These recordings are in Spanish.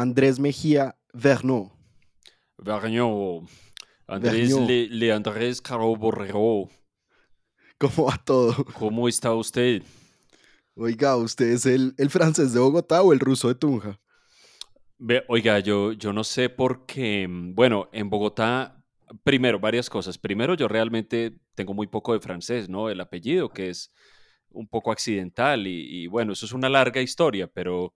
Andrés Mejía Verno. Verno. Andrés Le, Le, Andrés Caro Borrero. ¿Cómo va todo? ¿Cómo está usted? Oiga, ¿usted es el, el francés de Bogotá o el ruso de Tunja? oiga, yo, yo no sé por qué. Bueno, en Bogotá, primero, varias cosas. Primero, yo realmente tengo muy poco de francés, ¿no? El apellido, que es un poco accidental y, bueno, eso es una larga historia, pero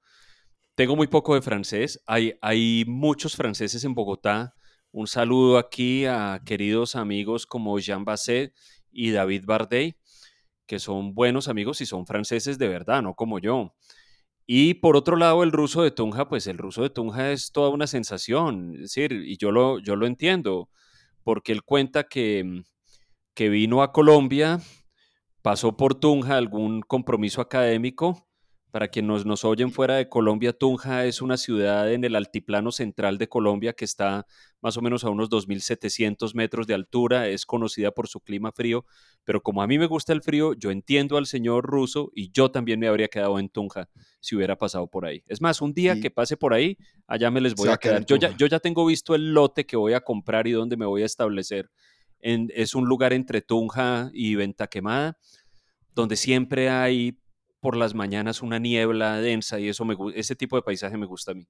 tengo muy poco de francés. Hay, hay muchos franceses en Bogotá. Un saludo aquí a queridos amigos como Jean Basset y David Bardet, que son buenos amigos y son franceses de verdad, no como yo. Y por otro lado, el ruso de Tunja, pues el ruso de Tunja es toda una sensación, es decir, y yo lo, yo lo entiendo, porque él cuenta que, que vino a Colombia, pasó por Tunja algún compromiso académico para quienes nos, oyen fuera de Colombia, Tunja es una ciudad en el altiplano central de Colombia que está más o menos a unos 2.700 metros de altura, es conocida por su clima frío, pero como a mí me gusta el frío, yo entiendo al señor ruso y yo también me habría quedado en Tunja si hubiera pasado por ahí. Es más, un día que pase por ahí, allá me les voy a quedar. Yo ya, yo ya tengo visto el lote que voy a comprar y dónde me voy a establecer. En, es un lugar entre Tunja y Venta Quemada, donde siempre hay por las mañanas una niebla densa y eso me, ese tipo de paisaje me gusta a mí.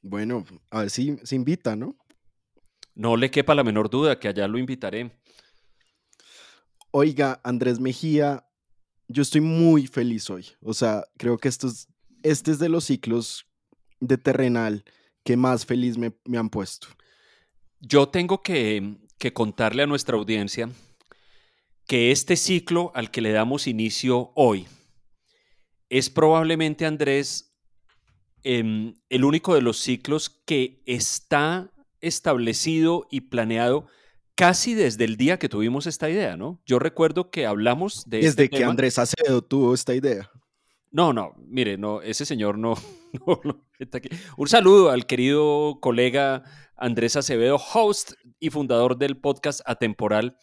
Bueno, a ver si se invita, ¿no? No le quepa la menor duda que allá lo invitaré. Oiga, Andrés Mejía, yo estoy muy feliz hoy. O sea, creo que estos, este es de los ciclos de terrenal que más feliz me, me han puesto. Yo tengo que, que contarle a nuestra audiencia que este ciclo al que le damos inicio hoy, es probablemente, Andrés, em, el único de los ciclos que está establecido y planeado casi desde el día que tuvimos esta idea, ¿no? Yo recuerdo que hablamos de... Desde este que Andrés Acevedo tuvo esta idea. No, no, mire, no, ese señor no, no, está aquí. Un saludo al querido colega Andrés Acevedo, host y fundador del podcast Atemporal.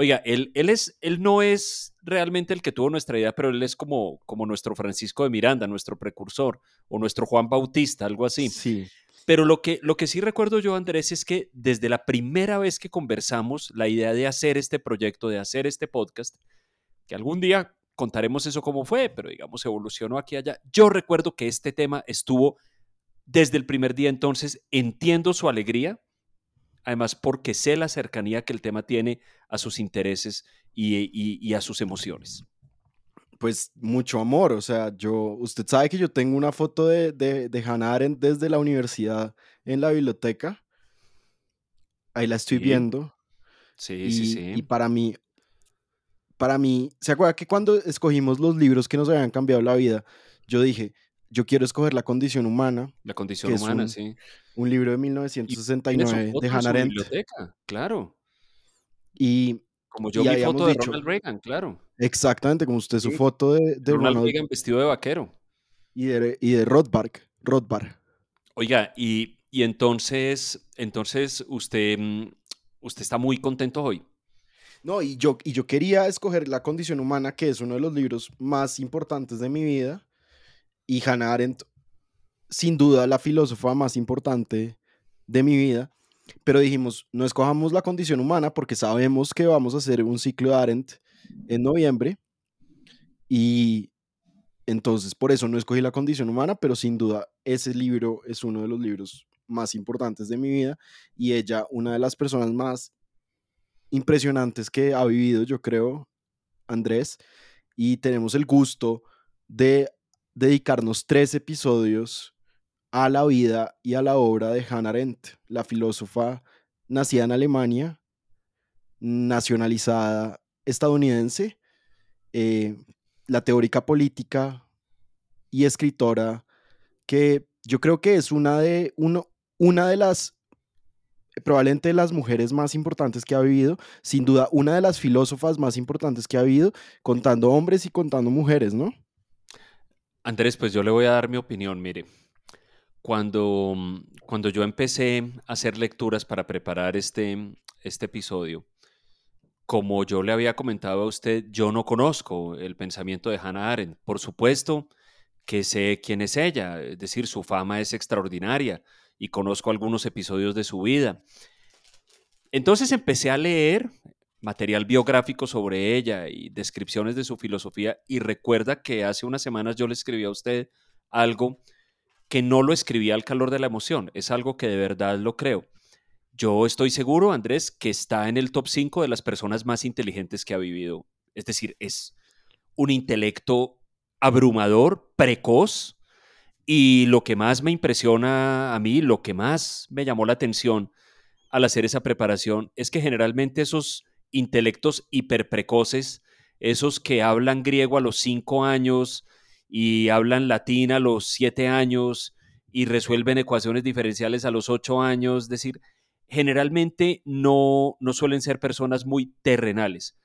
Oiga, él, él, es, él no es realmente el que tuvo nuestra idea, pero él es como, como nuestro Francisco de Miranda, nuestro precursor, o nuestro Juan Bautista, algo así. Sí. Pero lo que, lo que sí recuerdo yo, Andrés, es que desde la primera vez que conversamos, la idea de hacer este proyecto, de hacer este podcast, que algún día contaremos eso cómo fue, pero digamos evolucionó aquí y allá. Yo recuerdo que este tema estuvo desde el primer día, entonces entiendo su alegría, además porque sé la cercanía que el tema tiene a sus intereses y, a sus emociones. Pues mucho amor, o sea, yo, usted sabe que yo tengo una foto de, de, Hannah Arendt desde la universidad en la biblioteca, ahí la estoy viendo. Sí, sí, sí. Y para mí, para mí, ¿se acuerda que cuando escogimos los libros que nos habían cambiado la vida, yo dije, yo quiero escoger La condición humana. La condición humana, sí. Un libro de 1969 de Hannah Arendt. biblioteca, claro. Y como yo vi foto de Ronald Reagan, claro. Exactamente, como usted su foto de, Ronald, Reagan vestido de vaquero. Y de, y de Rothbard, Rothbard. Oiga, y, y, entonces, entonces usted, mm, usted está muy contento hoy. No, y yo, y yo quería escoger La condición humana, que es uno de los libros más importantes de mi vida y Hannah Arendt, sin duda la filósofa más importante de mi vida, pero dijimos, no escojamos la condición humana porque sabemos que vamos a hacer un ciclo de Arendt en noviembre. Y entonces por eso no escogí la condición humana, pero sin duda ese libro es uno de los libros más importantes de mi vida y ella una de las personas más impresionantes que ha vivido, yo creo, Andrés, y tenemos el gusto de dedicarnos tres episodios a la vida y a la obra de Hannah Arendt, la filósofa nacida en Alemania, nacionalizada estadounidense, eh, la teórica política y escritora que yo creo que es una de, uno, una de las, probablemente las mujeres más importantes que ha vivido, sin duda una de las filósofas más importantes que ha habido, contando hombres y contando mujeres, ¿no? Andrés, pues yo le voy a dar mi opinión. Mire, cuando, cuando yo empecé a hacer lecturas para preparar este, este episodio, como yo le había comentado a usted, yo no conozco el pensamiento de Hannah Arendt. Por supuesto que sé quién es ella, es decir, su fama es extraordinaria y conozco algunos episodios de su vida. Entonces empecé a leer material biográfico sobre ella y descripciones de su filosofía y recuerda que hace unas semanas yo le escribí a usted algo que no lo escribí al calor de la emoción, es algo que de verdad lo creo. Yo estoy seguro, Andrés, que está en el top 5 de las personas más inteligentes que ha vivido. Es decir, es un intelecto abrumador, precoz, y lo que más me impresiona a mí, lo que más me llamó la atención al hacer esa preparación, es que generalmente esos intelectos hiperprecoces, esos que hablan griego a los cinco años y hablan latín a los siete años y resuelven ecuaciones diferenciales a los ocho años, es decir, generalmente no, no suelen ser personas muy terrenales.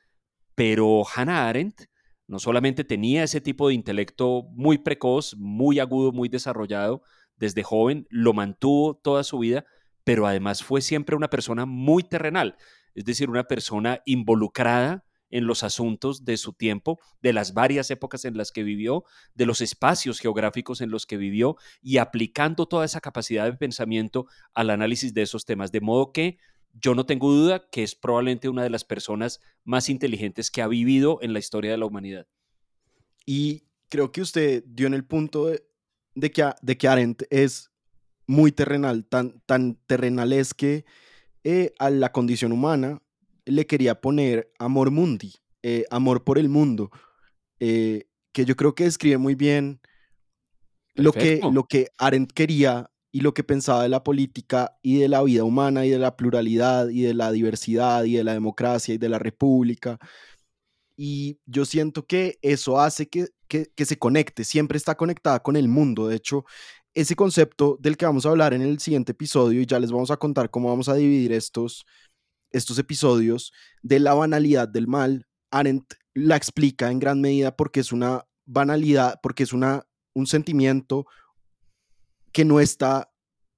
Pero Hannah Arendt no solamente tenía ese tipo de intelecto muy precoz, muy agudo, muy desarrollado desde joven, lo mantuvo toda su vida, pero además fue siempre una persona muy terrenal es decir, una persona involucrada en los asuntos de su tiempo, de las varias épocas en las que vivió, de los espacios geográficos en los que vivió y aplicando toda esa capacidad de pensamiento al análisis de esos temas. De modo que yo no tengo duda que es probablemente una de las personas más inteligentes que ha vivido en la historia de la humanidad. Y creo que usted dio en el punto de, que, Arendt es muy terrenal, tan, tan terrenal es que eh, a la condición humana le quería poner amor mundi, eh, amor por el mundo, eh, que yo creo que describe muy bien lo que, lo que Arendt quería y lo que pensaba de la política y de la vida humana y de la pluralidad y de la diversidad y de la democracia y de la república. Y yo siento que eso hace que, que, que se conecte, siempre está conectada con el mundo. De hecho, ese concepto del que vamos a hablar en el siguiente episodio y ya les vamos a contar cómo vamos a dividir estos, estos episodios de la banalidad del mal, Arendt la explica en gran medida porque es una banalidad, porque es una, un sentimiento que no está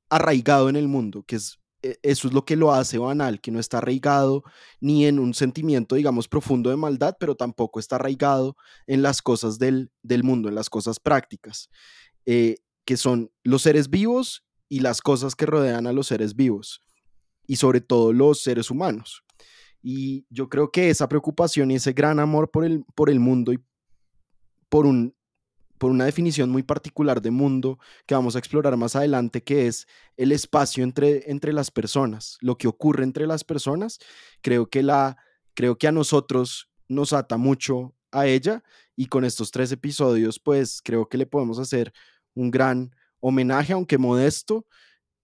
arraigado en el mundo, que es e, eso es lo que lo hace banal, que no está arraigado ni en un sentimiento, digamos, profundo de maldad, pero tampoco está arraigado en las cosas del, del mundo, en las cosas prácticas. Eh, que son los seres vivos y las cosas que rodean a los seres vivos, y sobre todo los seres humanos. Y yo creo que esa preocupación y ese gran amor por el, por el mundo y por, un, por una definición muy particular de mundo que vamos a explorar más adelante, que es el espacio entre, entre las personas, lo que ocurre entre las personas, creo que, la, creo que a nosotros nos ata mucho a ella y con estos tres episodios, pues creo que le podemos hacer un gran homenaje, aunque modesto.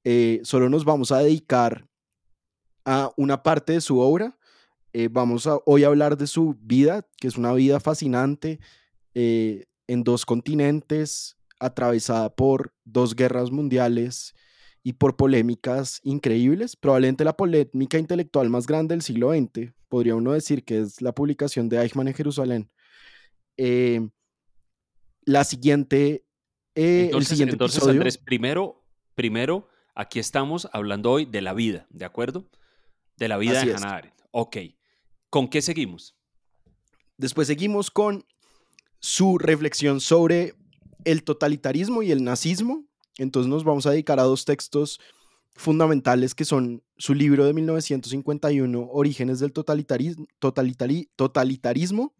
Eh, solo nos vamos a dedicar a una parte de su obra. Eh, vamos a hoy a hablar de su vida, que es una vida fascinante eh, en dos continentes, atravesada por dos guerras mundiales y por polémicas increíbles. Probablemente la polémica intelectual más grande del siglo XX, podría uno decir que es la publicación de Eichmann en Jerusalén. la siguiente eh, entonces, entonces Andrés, primero, primero, aquí estamos hablando hoy de la vida, ¿de acuerdo? De la vida de Hannah Arendt. Ok. ¿Con qué seguimos? Después seguimos con su reflexión sobre el totalitarismo y el nazismo. Entonces nos vamos a dedicar a dos textos fundamentales que son su libro de 1951, Orígenes del totalitarismo, totalitarismo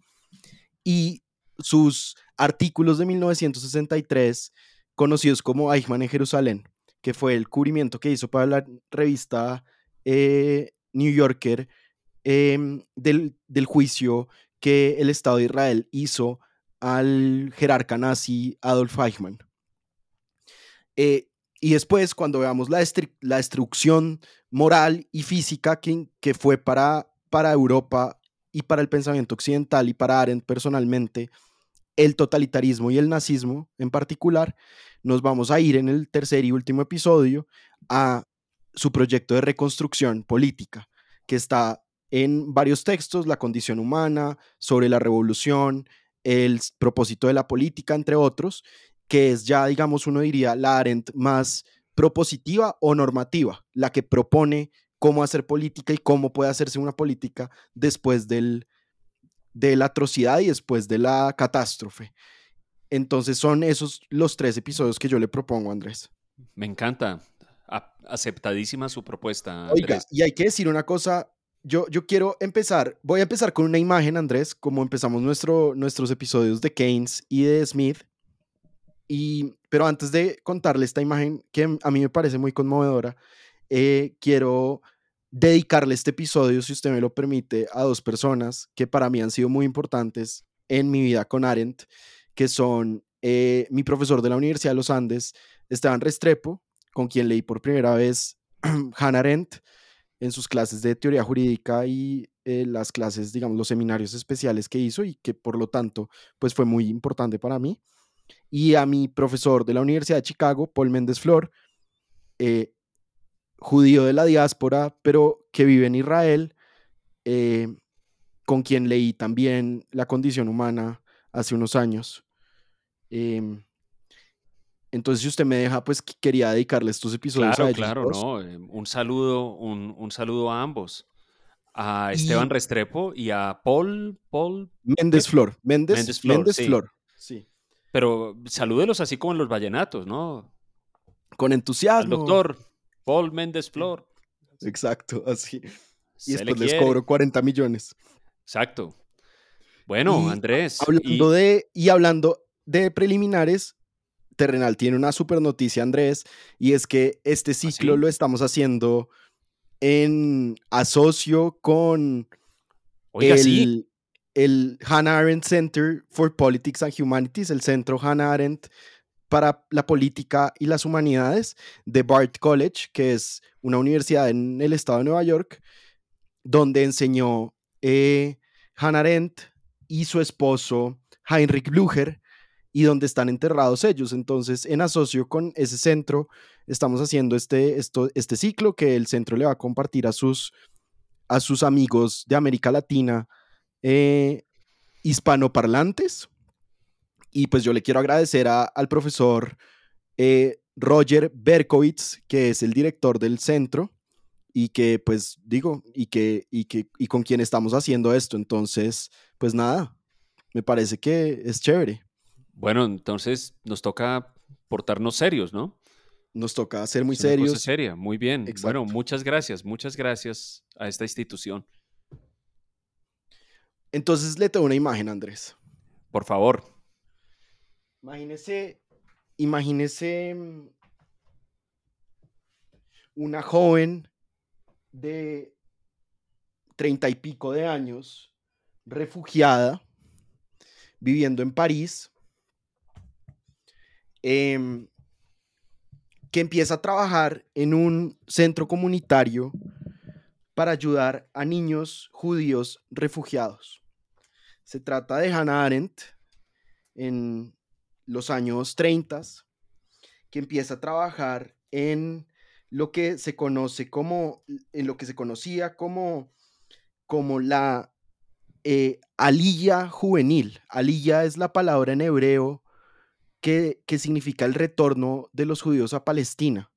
y sus artículos de 1963 conocidos como Eichmann en Jerusalén, que fue el cubrimiento que hizo para la revista eh, New Yorker em, del, juicio que el Estado de Israel hizo al jerarca nazi Adolf Eichmann. Eh, y después, cuando veamos la, la destrucción moral y física que, que fue para, para Europa y para el pensamiento occidental y para Arendt personalmente, el totalitarismo y el nazismo en particular, nos vamos a ir en el tercer y último episodio a su proyecto de reconstrucción política, que está en varios textos, la condición humana, sobre la revolución, el propósito de la política, entre otros, que es ya, digamos, uno diría, la Arendt más propositiva o normativa, la que propone cómo hacer política y cómo puede hacerse una política después del, de la atrocidad y después de la catástrofe. Entonces son esos los tres episodios que yo le propongo, Andrés. Me encanta. aceptadísima su propuesta. Oiga, y hay que decir una cosa. Yo, yo quiero empezar, voy a empezar con una imagen, Andrés, como empezamos nuestro, nuestros episodios de Keynes y de Smith. Y, pero antes de contarle esta imagen que a mí me parece muy conmovedora, eh, quiero dedicarle este episodio, si usted me lo permite, a dos personas que para mí han sido muy importantes en mi vida con Arendt, que son eh, mi profesor de la Universidad de los Andes, Esteban Restrepo, con quien leí por primera vez Hannah Arendt en sus clases de teoría jurídica y eh, las clases, digamos, los seminarios especiales que hizo y que por lo tanto, pues fue muy importante para mí. Y a mi profesor de la Universidad de Chicago, Paul Méndez Flor, eh, judío de la diáspora, pero que vive en Israel, eh, con quien leí también La condición humana hace unos años. Em, entonces, si usted me deja, pues quería dedicarle estos episodios claro, a Claro, no. Em, un saludo, un, saludo a ambos. A Esteban Restrepo y a Paul, Paul Méndez Flor. Méndez, Flor. Flor. Sí. Pero salúdelos así como en los vallenatos, ¿no? Con entusiasmo. doctor Paul Méndez Flor. Exacto, así. Y después les cobro 40 millones. Exacto. Bueno, Andrés. Hablando de, y hablando de preliminares, Terrenal tiene una super noticia, Andrés, y es que este ¿Ah, ciclo lo estamos haciendo en asocio con el, el Hannah Arendt Center for Politics and Humanities, el centro Hannah Arendt para la política y las humanidades de Bard College, que es una universidad en el estado de Nueva York, donde enseñó eh, Hannah Arendt y su esposo Heinrich Blücher, y donde están enterrados ellos. Entonces, en asocio con ese centro, estamos haciendo este, este ciclo que el centro le va a compartir a sus, a sus amigos de América Latina eh, hispanoparlantes y pues yo le quiero agradecer al profesor eh, Roger Berkowitz, que es el director del centro y que pues digo, y que, y que, y con quien estamos haciendo esto. Entonces, pues nada, me parece que es chévere. Bueno, entonces nos toca portarnos serios, ¿no? Nos toca ser muy serios. Una seria, muy bien. Bueno, muchas gracias, muchas gracias a esta institución. Entonces le tengo una imagen, Andrés. Por favor. Imagínese, imagínese mm, una joven de treinta y pico de años, refugiada, viviendo en París, em, que empieza a trabajar en un centro comunitario para ayudar a niños judíos refugiados. Se trata de Hannah Arendt en los años 30, que empieza a trabajar en lo que se conoce como, en lo que se conocía como, como la eh, alilla juvenil. Alilla es la palabra en hebreo que, significa el retorno de los judíos a Palestina.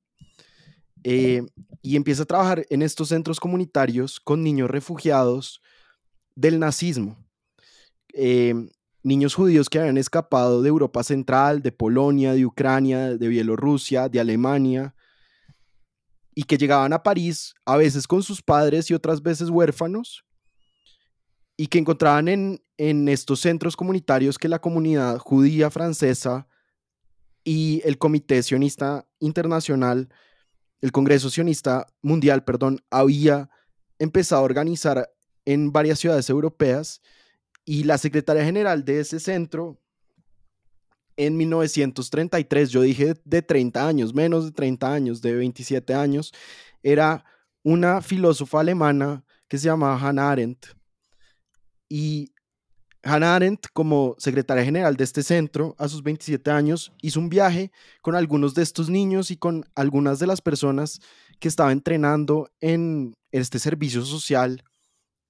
Eh, y empieza a trabajar en estos centros comunitarios con niños refugiados del nazismo. Eh, niños judíos que habían escapado de Europa Central, de Polonia, de Ucrania, de Bielorrusia, de Alemania, y que llegaban a París a veces con sus padres y otras veces huérfanos, y que encontraban en, en estos centros comunitarios que la comunidad judía francesa y el Comité Sionista Internacional, el Congreso Sionista Mundial, perdón, había empezado a organizar en varias ciudades europeas y la secretaria general de ese centro, en 1933, yo dije de 30 años, menos de 30 años, de 27 años, era una filósofa alemana que se llamaba Hannah Arendt. Y Hannah Arendt, como secretaria general de este centro, a sus 27 años, hizo un viaje con algunos de estos niños y con algunas de las personas que estaba entrenando en este servicio social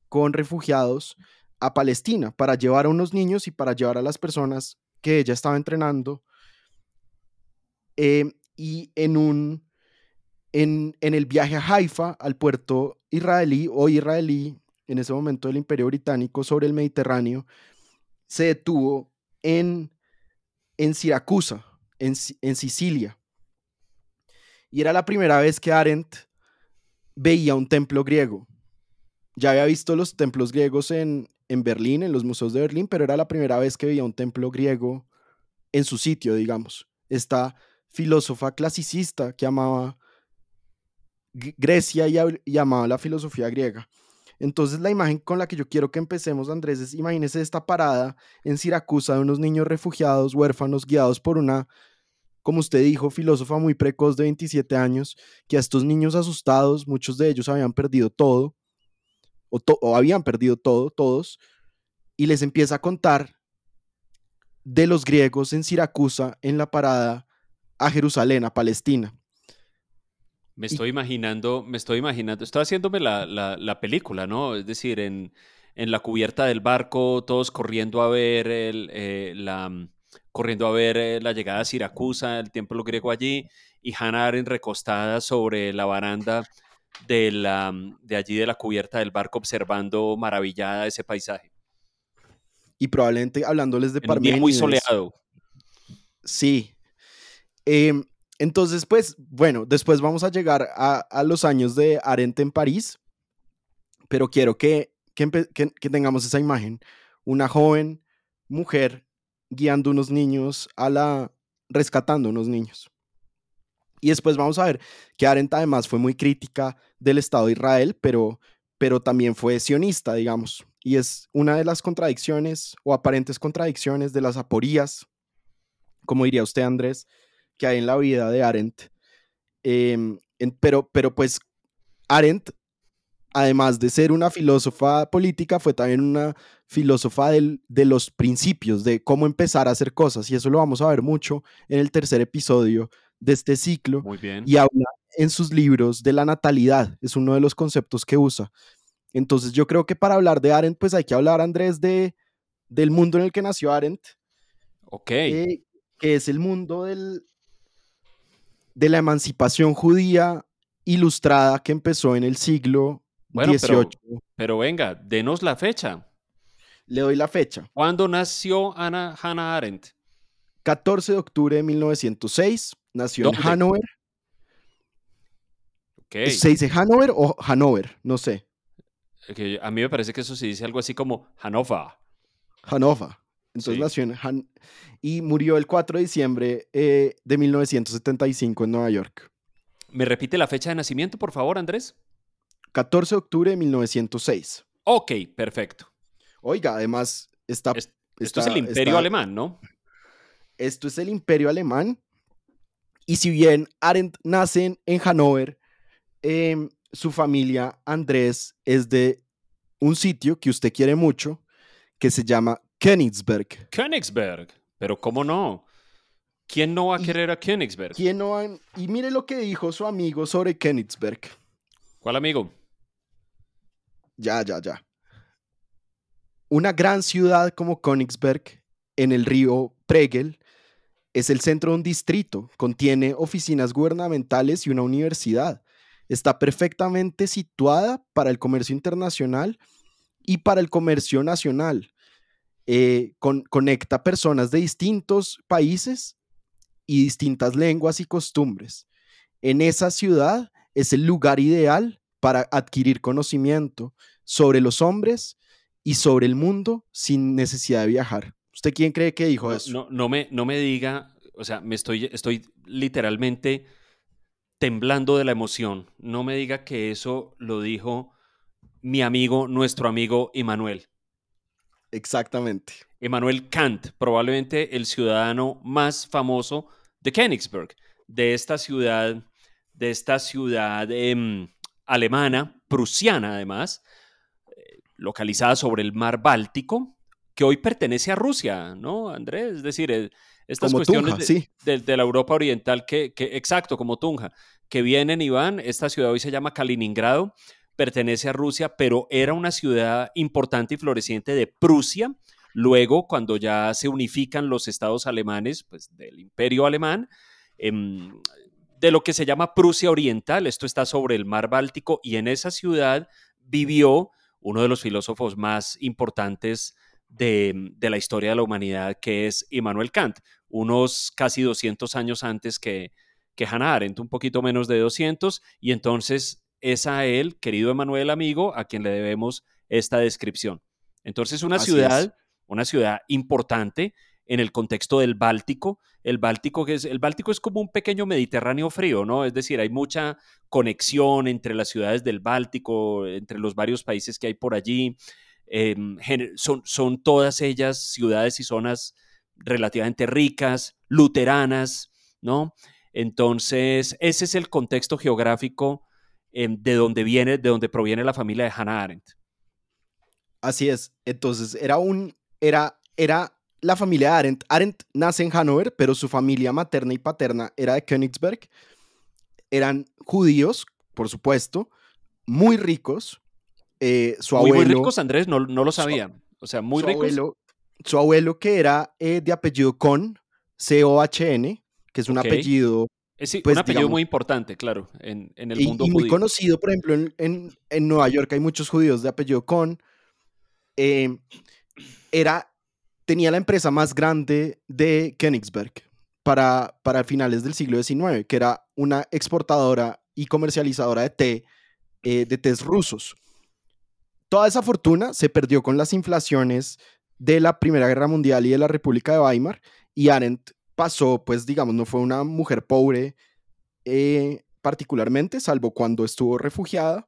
con refugiados a Palestina para llevar a unos niños y para llevar a las personas que ella estaba entrenando. Eh, y en un en, en, el viaje a Haifa, al puerto israelí o israelí, en ese momento del Imperio Británico sobre el Mediterráneo, se detuvo en en Siracusa, en, en Sicilia. Y era la primera vez que Arendt veía un templo griego. Ya había visto los templos griegos en, en Berlín, en los museos de Berlín, pero era la primera vez que veía un templo griego en su sitio, digamos. Esta filósofa clasicista que amaba Grecia y, amaba la filosofía griega. Entonces la imagen con la que yo quiero que empecemos, Andrés, es imagínese esta parada en Siracusa de unos niños refugiados, huérfanos, guiados por una, como usted dijo, filósofa muy precoz de 27 años, que a estos niños asustados, muchos de ellos habían perdido todo, o, habían perdido todo, todos, y les empieza a contar de los griegos en Siracusa en la parada a Jerusalén, a Palestina. Me estoy imaginando, me estoy imaginando, estoy haciéndome la, película, ¿no? Es decir, en, la cubierta del barco, todos corriendo a ver el, eh, la, corriendo a ver eh, la llegada a Siracusa, el templo griego allí, y Hannah Arendt recostada sobre la baranda de, la, de allí de la cubierta del barco observando maravillada ese paisaje. Y probablemente hablándoles de Parménides. muy soleado. Sí. Em, entonces, pues, bueno, después vamos a llegar a, los años de Arendt en París, pero quiero que, que, que, tengamos esa imagen. Una joven mujer guiando unos niños a la, rescatando unos niños. Y después vamos a ver que Arendt además fue muy crítica del Estado de Israel, pero, pero también fue sionista, digamos. Y es una de las contradicciones o aparentes contradicciones de las aporías, como diría usted, Andrés, que hay en la vida de Arendt. Em, pero, pero pues Arendt, además de ser una filósofa política, fue también una filósofa de los principios, de cómo empezar a hacer cosas. Y eso lo vamos a ver mucho en el tercer episodio de este ciclo. Muy bien. Y habla en sus libros de la natalidad, es uno de los conceptos que usa. Entonces yo creo que para hablar de Arendt, pues hay que hablar, Andrés, de, del mundo en el que nació Arendt. Ok. Eh, que es el mundo del, de la emancipación judía ilustrada que empezó en el siglo XVIII. Pero, venga, denos la fecha. Le doy la fecha. ¿Cuándo nació Ana, Hannah Arendt? 14 de octubre de 1906. Nació en Hannover. Okay. ¿Se dice Hannover o Hanover? No sé. a mí me parece que eso se dice algo así como Hannover. Hannover. Entonces nació en Han y murió el 4 de diciembre eh, de 1975 en Nueva York. ¿Me repite la fecha de nacimiento, por favor, Andrés? 14 de octubre de 1906. Ok, perfecto. Oiga, además está... esto es el imperio alemán, ¿no? Esto es el imperio alemán. Y si bien Arendt nace en, Hannover, em, su familia, Andrés, es de un sitio que usted quiere mucho, que se llama Königsberg. Königsberg, pero ¿cómo no? ¿Quién no va a querer a Königsberg? ¿Quién no Y mire lo que dijo su amigo sobre Königsberg. ¿Cuál amigo? Ya, ya, ya. Una gran ciudad como Königsberg, en el río Pregel, es el centro de un distrito, contiene oficinas gubernamentales y una universidad. Está perfectamente situada para el comercio internacional y para el comercio nacional. Eh, conecta personas de distintos países y distintas lenguas y costumbres. En esa ciudad es el lugar ideal para adquirir conocimiento sobre los hombres y sobre el mundo sin necesidad de viajar. ¿Usted quién cree que dijo eso? No, no, me, no me diga, o sea, me estoy, estoy literalmente temblando de la emoción. No me diga que eso lo dijo mi amigo, nuestro amigo Emanuel. Exactamente. Emmanuel Kant, probablemente el ciudadano más famoso de Königsberg, de esta ciudad, de esta ciudad em, alemana, prusiana además, eh, localizada sobre el mar Báltico, que hoy pertenece a Rusia, ¿no, Andrés? Es decir, estas cuestiones de, la Europa Oriental que, que, exacto, como Tunja, que vienen y van, esta ciudad hoy se llama Kaliningrado, pertenece a Rusia, pero era una ciudad importante y floreciente de Prusia. Luego, cuando ya se unifican los estados alemanes, pues del imperio alemán, em, de lo que se llama Prusia Oriental, esto está sobre el mar Báltico, y en esa ciudad vivió uno de los filósofos más importantes de, la historia de la humanidad, que es Immanuel Kant, unos casi 200 años antes que, que Hannah Arendt, un poquito menos de 200, y entonces es a él, querido Emanuel amigo, a quien le debemos esta descripción. Entonces, una ciudad, una ciudad importante en el contexto del Báltico. El Báltico, que es, el Báltico es como un pequeño Mediterráneo frío, ¿no? Es decir, hay mucha conexión entre las ciudades del Báltico, entre los varios países que hay por allí. Em, son, son todas ellas ciudades y zonas relativamente ricas, luteranas, ¿no? Entonces, ese es el contexto geográfico em, de donde viene, de donde proviene la familia de Hannah Arendt. Así es. Entonces, era un, era, era la familia de Arendt. Arendt nace en Hannover, pero su familia materna y paterna era de Königsberg. Eran judíos, por supuesto, muy ricos. Eh, su muy, abuelo, muy ricos, Andrés, no, no lo sabía. o sea, muy su ricos. Abuelo, su abuelo, que era eh, de apellido Kohn, C-O-H-N, que es un apellido. Es pues, un apellido muy importante, claro, en, en el mundo y judío. muy conocido, por ejemplo, en, en, en, Nueva York hay muchos judíos de apellido Kohn. Eh, era, tenía la empresa más grande de Königsberg para, para finales del siglo XIX, que era una exportadora y comercializadora de té, eh, de tés rusos. Toda esa fortuna se perdió con las inflaciones de la Primera Guerra Mundial y de la República de Weimar, y Arendt pasó, pues digamos, no fue una mujer pobre eh, particularmente, salvo cuando estuvo refugiada,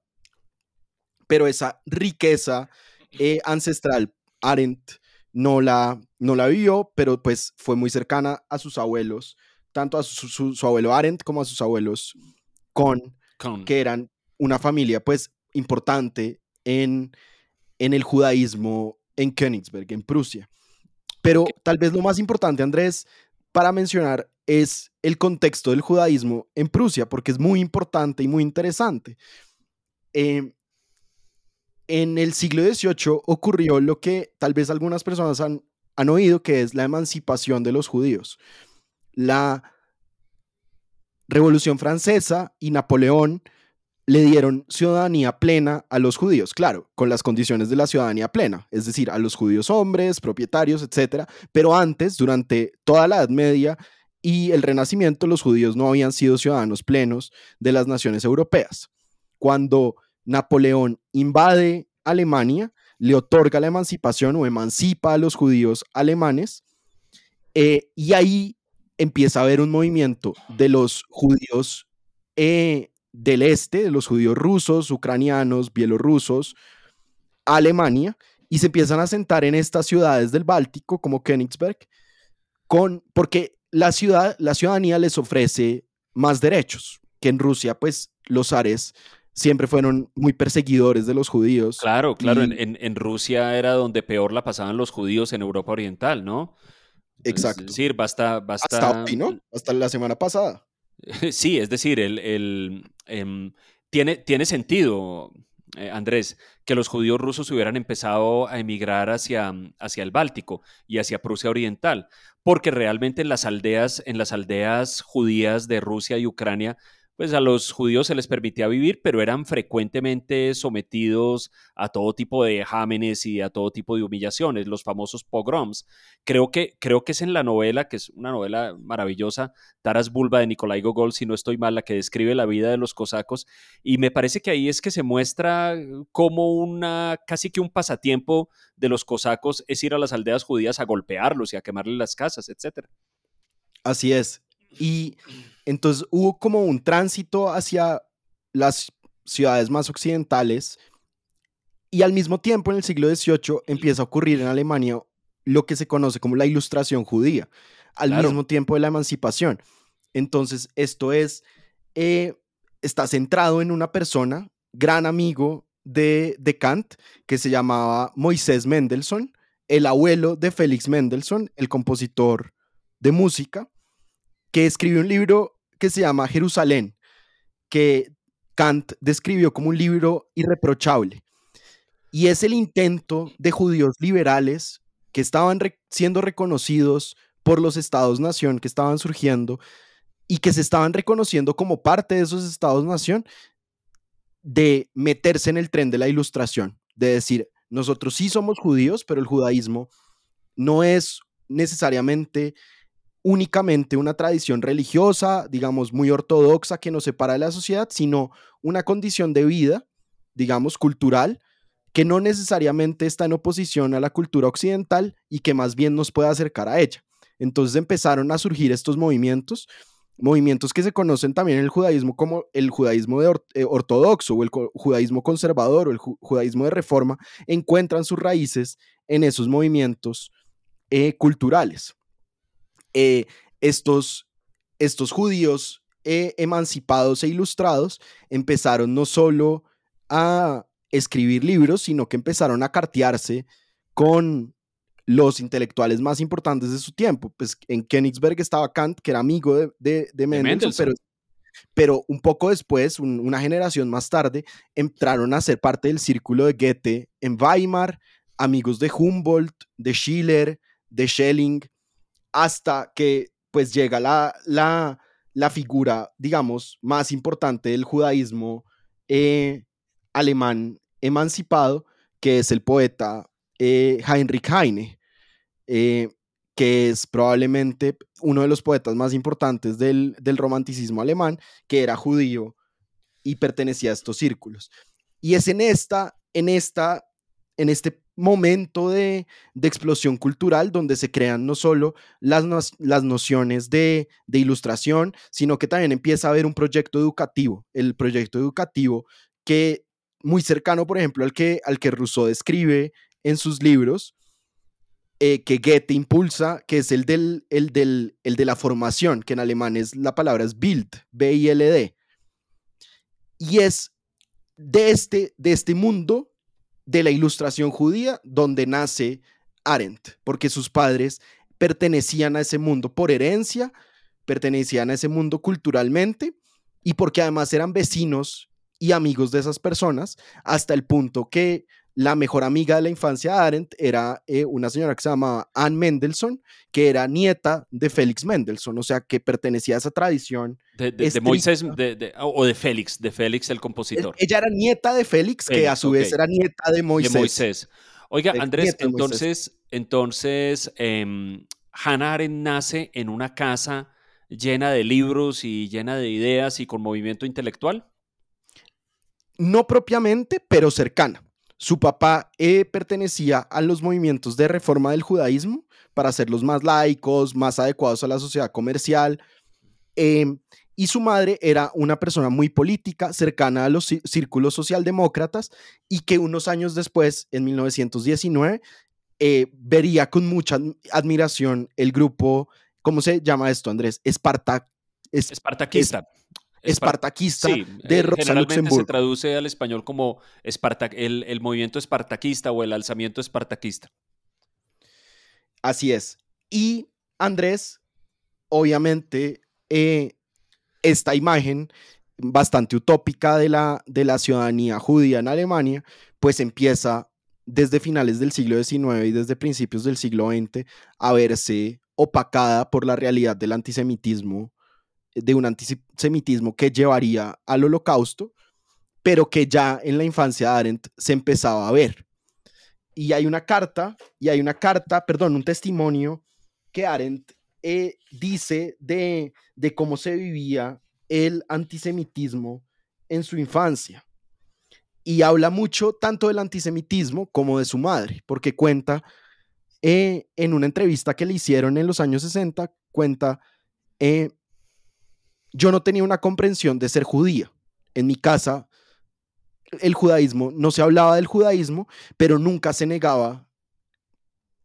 pero esa riqueza eh, ancestral, Arendt no la, no la vivió, pero pues fue muy cercana a sus abuelos, tanto a su, abuelo Arendt como a sus abuelos Kohn, que eran una familia pues importante en, en el judaísmo en Königsberg, en Prusia. Pero tal vez lo más importante, Andrés, para mencionar es el contexto del judaísmo en Prusia, porque es muy importante y muy interesante. Em, en el siglo XVIII ocurrió lo que tal vez algunas personas han, han oído, que es la emancipación de los judíos. La Revolución Francesa y Napoleón le dieron ciudadanía plena a los judíos, claro, con las condiciones de la ciudadanía plena, es decir, a los judíos hombres, propietarios, etc. Pero antes, durante toda la Edad Media y el Renacimiento, los judíos no habían sido ciudadanos plenos de las naciones europeas. Cuando Napoleón invade Alemania, le otorga la emancipación o emancipa a los judíos alemanes, eh, y ahí empieza a haber un movimiento de los judíos eh, del este, de los judíos rusos, ucranianos, bielorrusos, Alemania, y se empiezan a sentar en estas ciudades del Báltico, como Königsberg, con, porque la, ciudad, la ciudadanía les ofrece más derechos, que en Rusia, pues los zares siempre fueron muy perseguidores de los judíos. Claro, claro, en, en, Rusia era donde peor la pasaban los judíos en Europa Oriental, ¿no? Exacto. Es decir, basta, basta... Hasta hoy, ¿no? Hasta la semana pasada. Sí, es decir, el, em, tiene, tiene sentido, eh, Andrés, que los judíos rusos hubieran empezado a emigrar hacia, hacia el Báltico y hacia Prusia Oriental, porque realmente en las aldeas, en las aldeas judías de Rusia y Ucrania, pues a los judíos se les permitía vivir, pero eran frecuentemente sometidos a todo tipo de jámenes y a todo tipo de humillaciones, los famosos pogroms. Creo que, creo que es en la novela, que es una novela maravillosa, Taras Bulba de Nikolai Gogol, si no estoy mal, la que describe la vida de los cosacos, y me parece que ahí es que se muestra como una, casi que un pasatiempo de los cosacos es ir a las aldeas judías a golpearlos y a quemarles las casas, etc. Así es. Y entonces hubo como un tránsito hacia las ciudades más occidentales y al mismo tiempo en el siglo XVIII empieza a ocurrir en Alemania lo que se conoce como la ilustración judía, al mismo tiempo de la emancipación. Entonces esto es, eh, está centrado en una persona, gran amigo de, de Kant, que se llamaba Moisés Mendelssohn, el abuelo de Félix Mendelssohn, el compositor de música que escribió un libro que se llama Jerusalén, que Kant describió como un libro irreprochable. Y es el intento de judíos liberales que estaban siendo reconocidos por los estados-nación que estaban surgiendo y que se estaban reconociendo como parte de esos estados-nación de meterse en el tren de la ilustración, de decir, nosotros sí somos judíos, pero el judaísmo no es necesariamente únicamente una tradición religiosa, digamos, muy ortodoxa que nos separa de la sociedad, sino una condición de vida, digamos, cultural, que no necesariamente está en oposición a la cultura occidental y que más bien nos puede acercar a ella. Entonces empezaron a surgir estos movimientos, movimientos que se conocen también en el judaísmo como el judaísmo eh, ortodoxo o el judaísmo conservador o el judaísmo de reforma, encuentran sus raíces en esos movimientos eh, culturales. Eh, estos, estos judíos emancipados e ilustrados empezaron no solo a escribir libros, sino que empezaron a cartearse con los intelectuales más importantes de su tiempo. Pues en Königsberg estaba Kant, que era amigo de, de, Mendelssohn, Pero, pero, un poco después, una generación más tarde, entraron a ser parte del círculo de Goethe en Weimar, amigos de Humboldt, de Schiller, de Schelling, hasta que pues llega la, la, figura, digamos, más importante del judaísmo eh, alemán emancipado, que es el poeta eh, Heinrich Heine. Eh, que es probablemente uno de los poetas más importantes del, romanticismo alemán, que era judío y pertenecía a estos círculos. Y es en esta, en esta, en este momento de, explosión cultural donde se crean no solo las, las nociones de, de, ilustración, sino que también empieza a haber un proyecto educativo, el proyecto educativo que muy cercano, por ejemplo, al que, al que Rousseau describe en sus libros, eh, que Goethe impulsa, que es el, del, el, del, el de la formación, que en alemán es la palabra es Bild, B-I-L-D. Y es de este, de este mundo de la ilustración judía donde nace Arendt, porque sus padres pertenecían a ese mundo por herencia, pertenecían a ese mundo culturalmente y porque además eran vecinos y amigos de esas personas, hasta el punto que la mejor amiga de la infancia de Arendt era eh, una señora que se llama Anne Mendelssohn, que era nieta de Félix Mendelssohn, o sea, que pertenecía a esa tradición. De, Moisés o de Félix, de Félix el compositor. Ella era nieta de Félix, que a su vez era nieta de Moisés. De Moisés. Oiga, Andrés, entonces, entonces em, Hannah Arendt nace en una casa llena de libros y llena de ideas y con movimiento intelectual. No propiamente, pero cercana. Su papá eh, pertenecía a los movimientos de reforma del judaísmo para hacerlos más laicos, más adecuados a la sociedad comercial. Em, y su madre era una persona muy política, cercana a los círculos socialdemócratas y que unos años después, en 1919, eh, vería con mucha admiración el grupo, ¿cómo se llama esto, Andrés? Esparta, Espartaquista espartaquista de eh, Rosa generalmente se traduce al español como el, movimiento espartaquista o el alzamiento espartaquista. Así es. Y Andrés, obviamente, eh, esta imagen bastante utópica de la, de la ciudadanía judía en Alemania, pues empieza desde finales del siglo XIX y desde principios del siglo XX a verse opacada por la realidad del antisemitismo de un antisemitismo que llevaría al holocausto, pero que ya en la infancia de Arendt se empezaba a ver. Y hay una carta, y hay una carta, perdón, un testimonio que Arendt eh, dice de, de cómo se vivía el antisemitismo en su infancia. Y habla mucho tanto del antisemitismo como de su madre, porque cuenta eh, en una entrevista que le hicieron en los años 60, cuenta eh, yo no tenía una comprensión de ser judía. En mi casa, el judaísmo, no se hablaba del judaísmo, pero nunca se negaba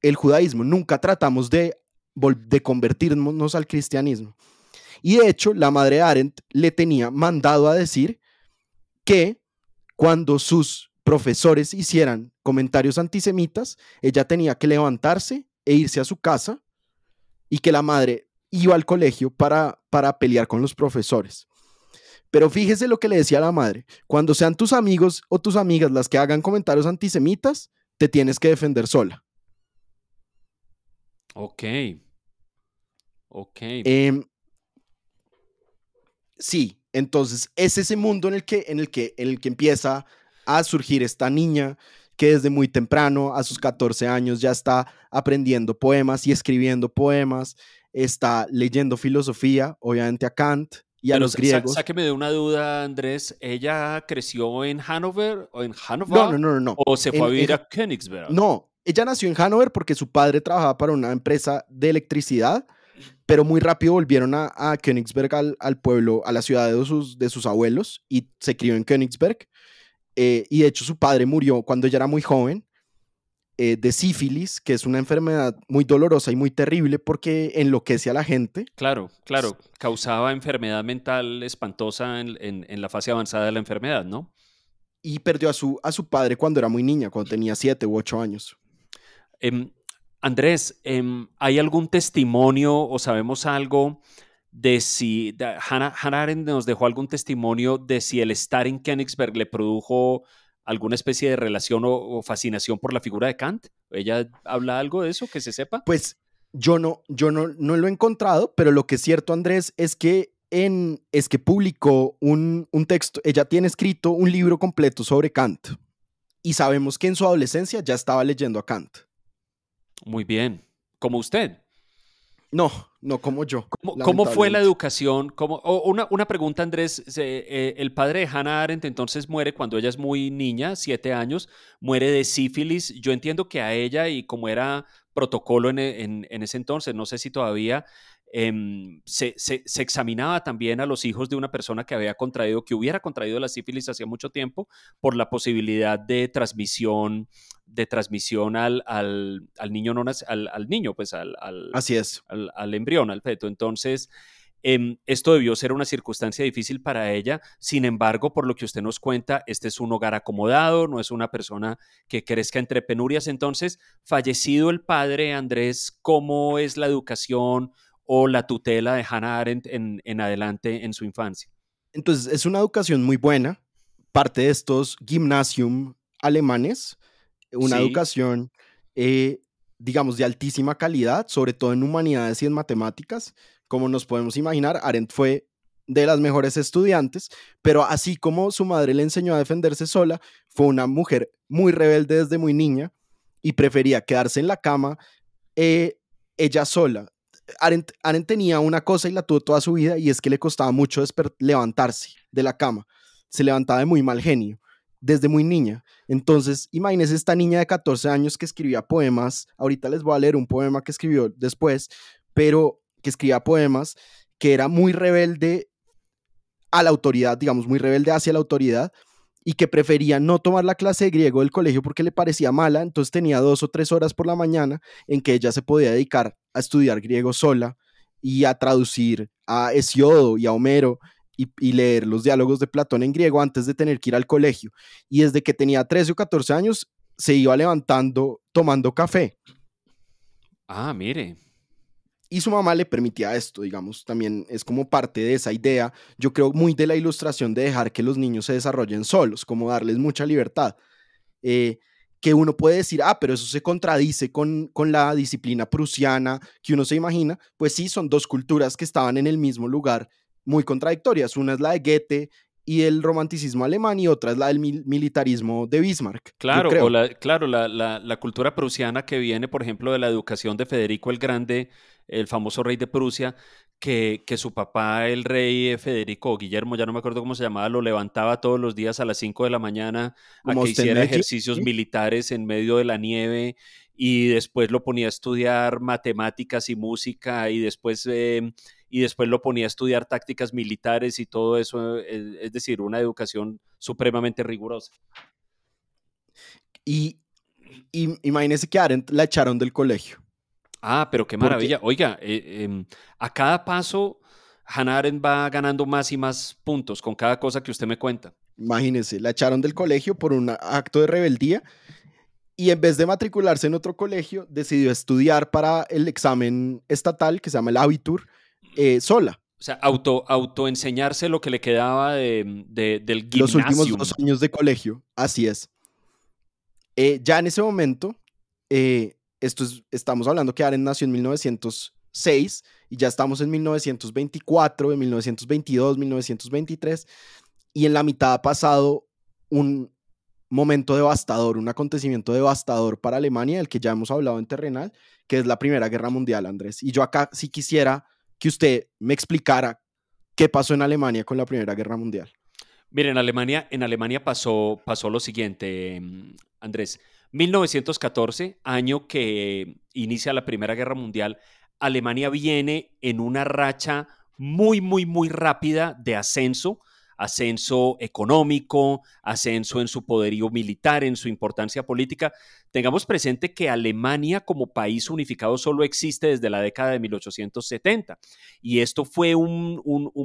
el judaísmo, nunca tratamos de, de convertirnos al cristianismo. Y de hecho, la madre Arendt le tenía mandado a decir que cuando sus profesores hicieran comentarios antisemitas, ella tenía que levantarse e irse a su casa y que la madre iba al colegio para, para pelear con los profesores. Pero fíjese lo que le decía a la madre, cuando sean tus amigos o tus amigas las que hagan comentarios antisemitas, te tienes que defender sola. Ok. Ok. Em, sí, entonces es ese mundo en el que, en el que, en el que empieza a surgir esta niña que desde muy temprano, a sus 14 años, ya está aprendiendo poemas y escribiendo poemas, está leyendo filosofía, obviamente a Kant y a los griegos. Sáqueme de una duda, Andrés. ¿Ella creció en Hanover o en Hannover? No, no, no, no. ¿O se fue a vivir a Königsberg? No, ella nació en Hanover porque su padre trabajaba para una empresa de electricidad, pero muy rápido volvieron a, a Königsberg, al, pueblo, a la ciudad de sus, de sus abuelos, y se crió en Königsberg. Eh, y de hecho su padre murió cuando ella era muy joven eh, de sífilis, que es una enfermedad muy dolorosa y muy terrible porque enloquece a la gente. Claro, claro, causaba enfermedad mental espantosa en, en la fase avanzada de la enfermedad, ¿no? Y perdió a su, a su padre cuando era muy niña, cuando tenía siete u ocho años. Em, Andrés, em, ¿hay algún testimonio o sabemos algo de si Hannah, Arendt nos dejó algún testimonio de si el estar en Königsberg le produjo alguna especie de relación o, fascinación por la figura de Kant? ¿Ella habla algo de eso que se sepa? Pues yo no, yo no, no lo he encontrado, pero lo que es cierto, Andrés, es que en, es que publicó un, un texto, ella tiene escrito un libro completo sobre Kant y sabemos que en su adolescencia ya estaba leyendo a Kant. Muy bien. Como usted. No, no como yo. ¿Cómo, fue la educación? ¿Cómo, una, una, pregunta, Andrés. Eh, el padre de Hannah Arendt entonces muere cuando ella es muy niña, siete años, muere de sífilis. Yo entiendo que a ella, y como era protocolo en, en, en ese entonces, no sé si todavía, Em, se, examinaba también a los hijos de una persona que había contraído, que hubiera contraído la sífilis hacía mucho tiempo, por la posibilidad de transmisión, de transmisión al, al, niño, no, al, al, niño, pues al, Así es. al, embrión, al feto. Entonces, em, esto debió ser una circunstancia difícil para ella. Sin embargo, por lo que usted nos cuenta, este es un hogar acomodado, no es una persona que crezca entre penurias. Entonces, fallecido el padre, Andrés, ¿cómo es la educación? O la tutela de Hannah Arendt en, en adelante en su infancia. Entonces, es una educación muy buena, parte de estos gymnasium alemanes, una educación, eh, digamos, de altísima calidad, sobre todo en humanidades y en matemáticas. Como nos podemos imaginar, Arendt fue de las mejores estudiantes, pero así como su madre le enseñó a defenderse sola, fue una mujer muy rebelde desde muy niña y prefería quedarse en la cama eh, ella sola, Arendt, tenía una cosa y la tuvo toda su vida y es que le costaba mucho levantarse de la cama. Se levantaba de muy mal genio desde muy niña. Entonces, imagínense esta niña de 14 años que escribía poemas. Ahorita les voy a leer un poema que escribió después, pero que escribía poemas, que era muy rebelde a la autoridad, digamos, muy rebelde hacia la autoridad y que prefería no tomar la clase de griego del colegio porque le parecía mala, entonces tenía dos o tres horas por la mañana en que ella se podía dedicar a estudiar griego sola y a traducir a Hesiodo y a Homero y, leer los diálogos de Platón en griego antes de tener que ir al colegio. Y desde que tenía 13 o 14 años se iba levantando tomando café. Ah, mire y su mamá le permitía esto, digamos, también es como parte de esa idea, yo creo muy de la ilustración de dejar que los niños se desarrollen solos, como darles mucha libertad, eh, que uno puede decir, ah, pero eso se contradice con, con la disciplina prusiana que uno se imagina, pues sí, son dos culturas que estaban en el mismo lugar, muy contradictorias, una es la de Goethe y el romanticismo alemán y otra es la del militarismo de Bismarck. Claro, la, claro la, la, la, cultura prusiana que viene, por ejemplo, de la educación de Federico el Grande, el famoso rey de Prusia, que, que su papá, el rey Federico Guillermo, ya no me acuerdo cómo se llamaba, lo levantaba todos los días a las 5 de la mañana a que hiciera ejercicios militares en medio de la nieve y después lo ponía a estudiar matemáticas y música y después... Eh, y después lo ponía a estudiar tácticas militares y todo eso, eh, es, decir, una educación supremamente rigurosa. Y, y imagínese que Arendt la echaron del colegio. Ah, pero qué maravilla. Oiga, eh, em, a cada paso Hannah Arendt va ganando más y más puntos con cada cosa que usted me cuenta. Imagínese, la echaron del colegio por un acto de rebeldía y en vez de matricularse en otro colegio, decidió estudiar para el examen estatal que se llama el Abitur eh, sola. O sea, auto, autoenseñarse lo que le quedaba de, del gimnasio. Los últimos dos años de colegio, así es. Eh, ya en ese momento, eh, esto estamos hablando que Aren nació en 1906 y ya estamos en 1924, en 1922, 1923, y en la mitad ha pasado un momento devastador, un acontecimiento devastador para Alemania, del que ya hemos hablado en Terrenal, que es la Primera Guerra Mundial, Andrés. Y yo acá sí quisiera que usted me explicara qué pasó en Alemania con la Primera Guerra Mundial. Miren, en Alemania, en Alemania pasó, pasó lo siguiente, mm, Andrés. 1914, año que inicia la Primera Guerra Mundial, Alemania viene en una racha muy, muy, muy rápida de ascenso ascenso económico, ascenso en su poderío militar, en su importancia política. Tengamos presente que Alemania como país unificado solo existe desde la década de 1870 y esto fue un,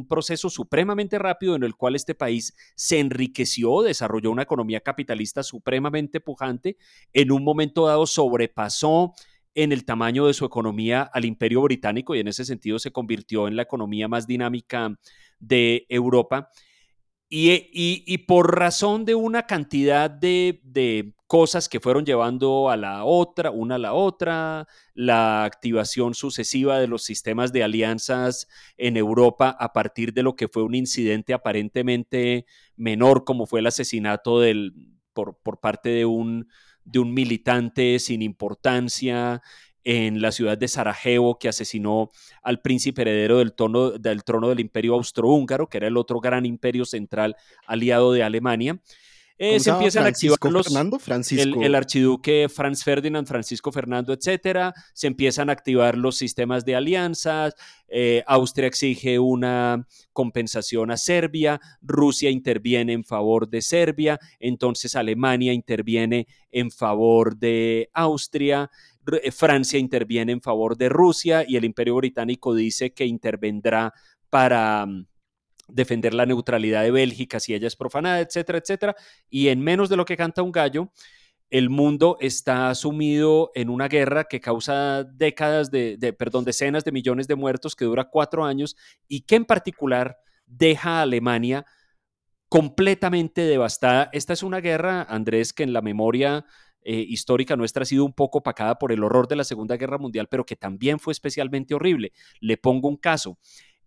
proceso supremamente rápido en el cual este país se enriqueció, desarrolló una economía capitalista supremamente pujante, en un momento dado sobrepasó en el tamaño de su economía al imperio británico y en ese sentido se convirtió en la economía más dinámica de Europa y, por razón de una cantidad de, cosas que fueron llevando a la otra, una a la otra, la activación sucesiva de los sistemas de alianzas en Europa a partir de lo que fue un incidente aparentemente menor, como fue el asesinato del, por, por parte de un, de un militante sin importancia, en la ciudad de Sarajevo, que asesinó al príncipe heredero del, del trono del imperio austrohúngaro, que era el otro gran imperio central aliado de Alemania. Eh, se empiezan a activar los, Fernando? Francisco. El, archiduque Franz Ferdinand, Francisco Fernando, etcétera. Se empiezan a activar los sistemas de alianzas. Eh, Austria exige una compensación a Serbia. Rusia interviene en favor de Serbia. Entonces Alemania interviene en favor de Austria. Eh, Francia interviene en favor de Rusia y el Imperio Británico dice que intervendrá para mm, defender la neutralidad de Bélgica si ella es profanada, etcétera, etcétera. Y en menos de lo que canta un gallo, el mundo está sumido en una guerra que causa décadas de, perdón, decenas de millones de muertos, que dura cuatro años y que en particular deja a Alemania completamente devastada. Esta es una guerra, Andrés, que en la memoria eh, histórica nuestra ha sido un poco opacada por el horror de la Segunda Guerra Mundial, pero que también fue especialmente horrible. Le pongo un caso.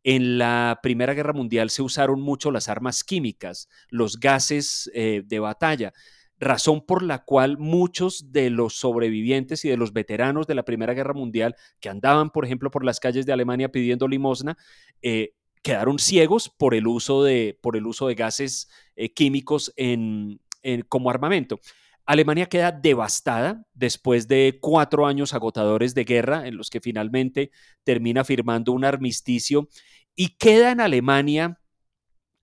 En la Primera Guerra Mundial se usaron mucho las armas químicas, los gases eh, de batalla, razón por la cual muchos de los sobrevivientes y de los veteranos de la Primera Guerra Mundial que andaban, por ejemplo, por las calles de Alemania pidiendo limosna, eh, quedaron ciegos por el uso de, por el uso de gases químicos en, como armamento. Alemania queda devastada después de cuatro años agotadores de guerra en los que finalmente termina firmando un armisticio. Y queda en Alemania,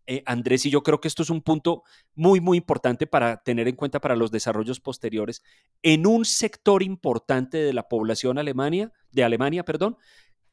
eh, Andrés, y yo creo que esto es un punto muy, muy importante para tener en cuenta para los desarrollos posteriores, en un sector importante de la población Alemania, de Alemania, perdón,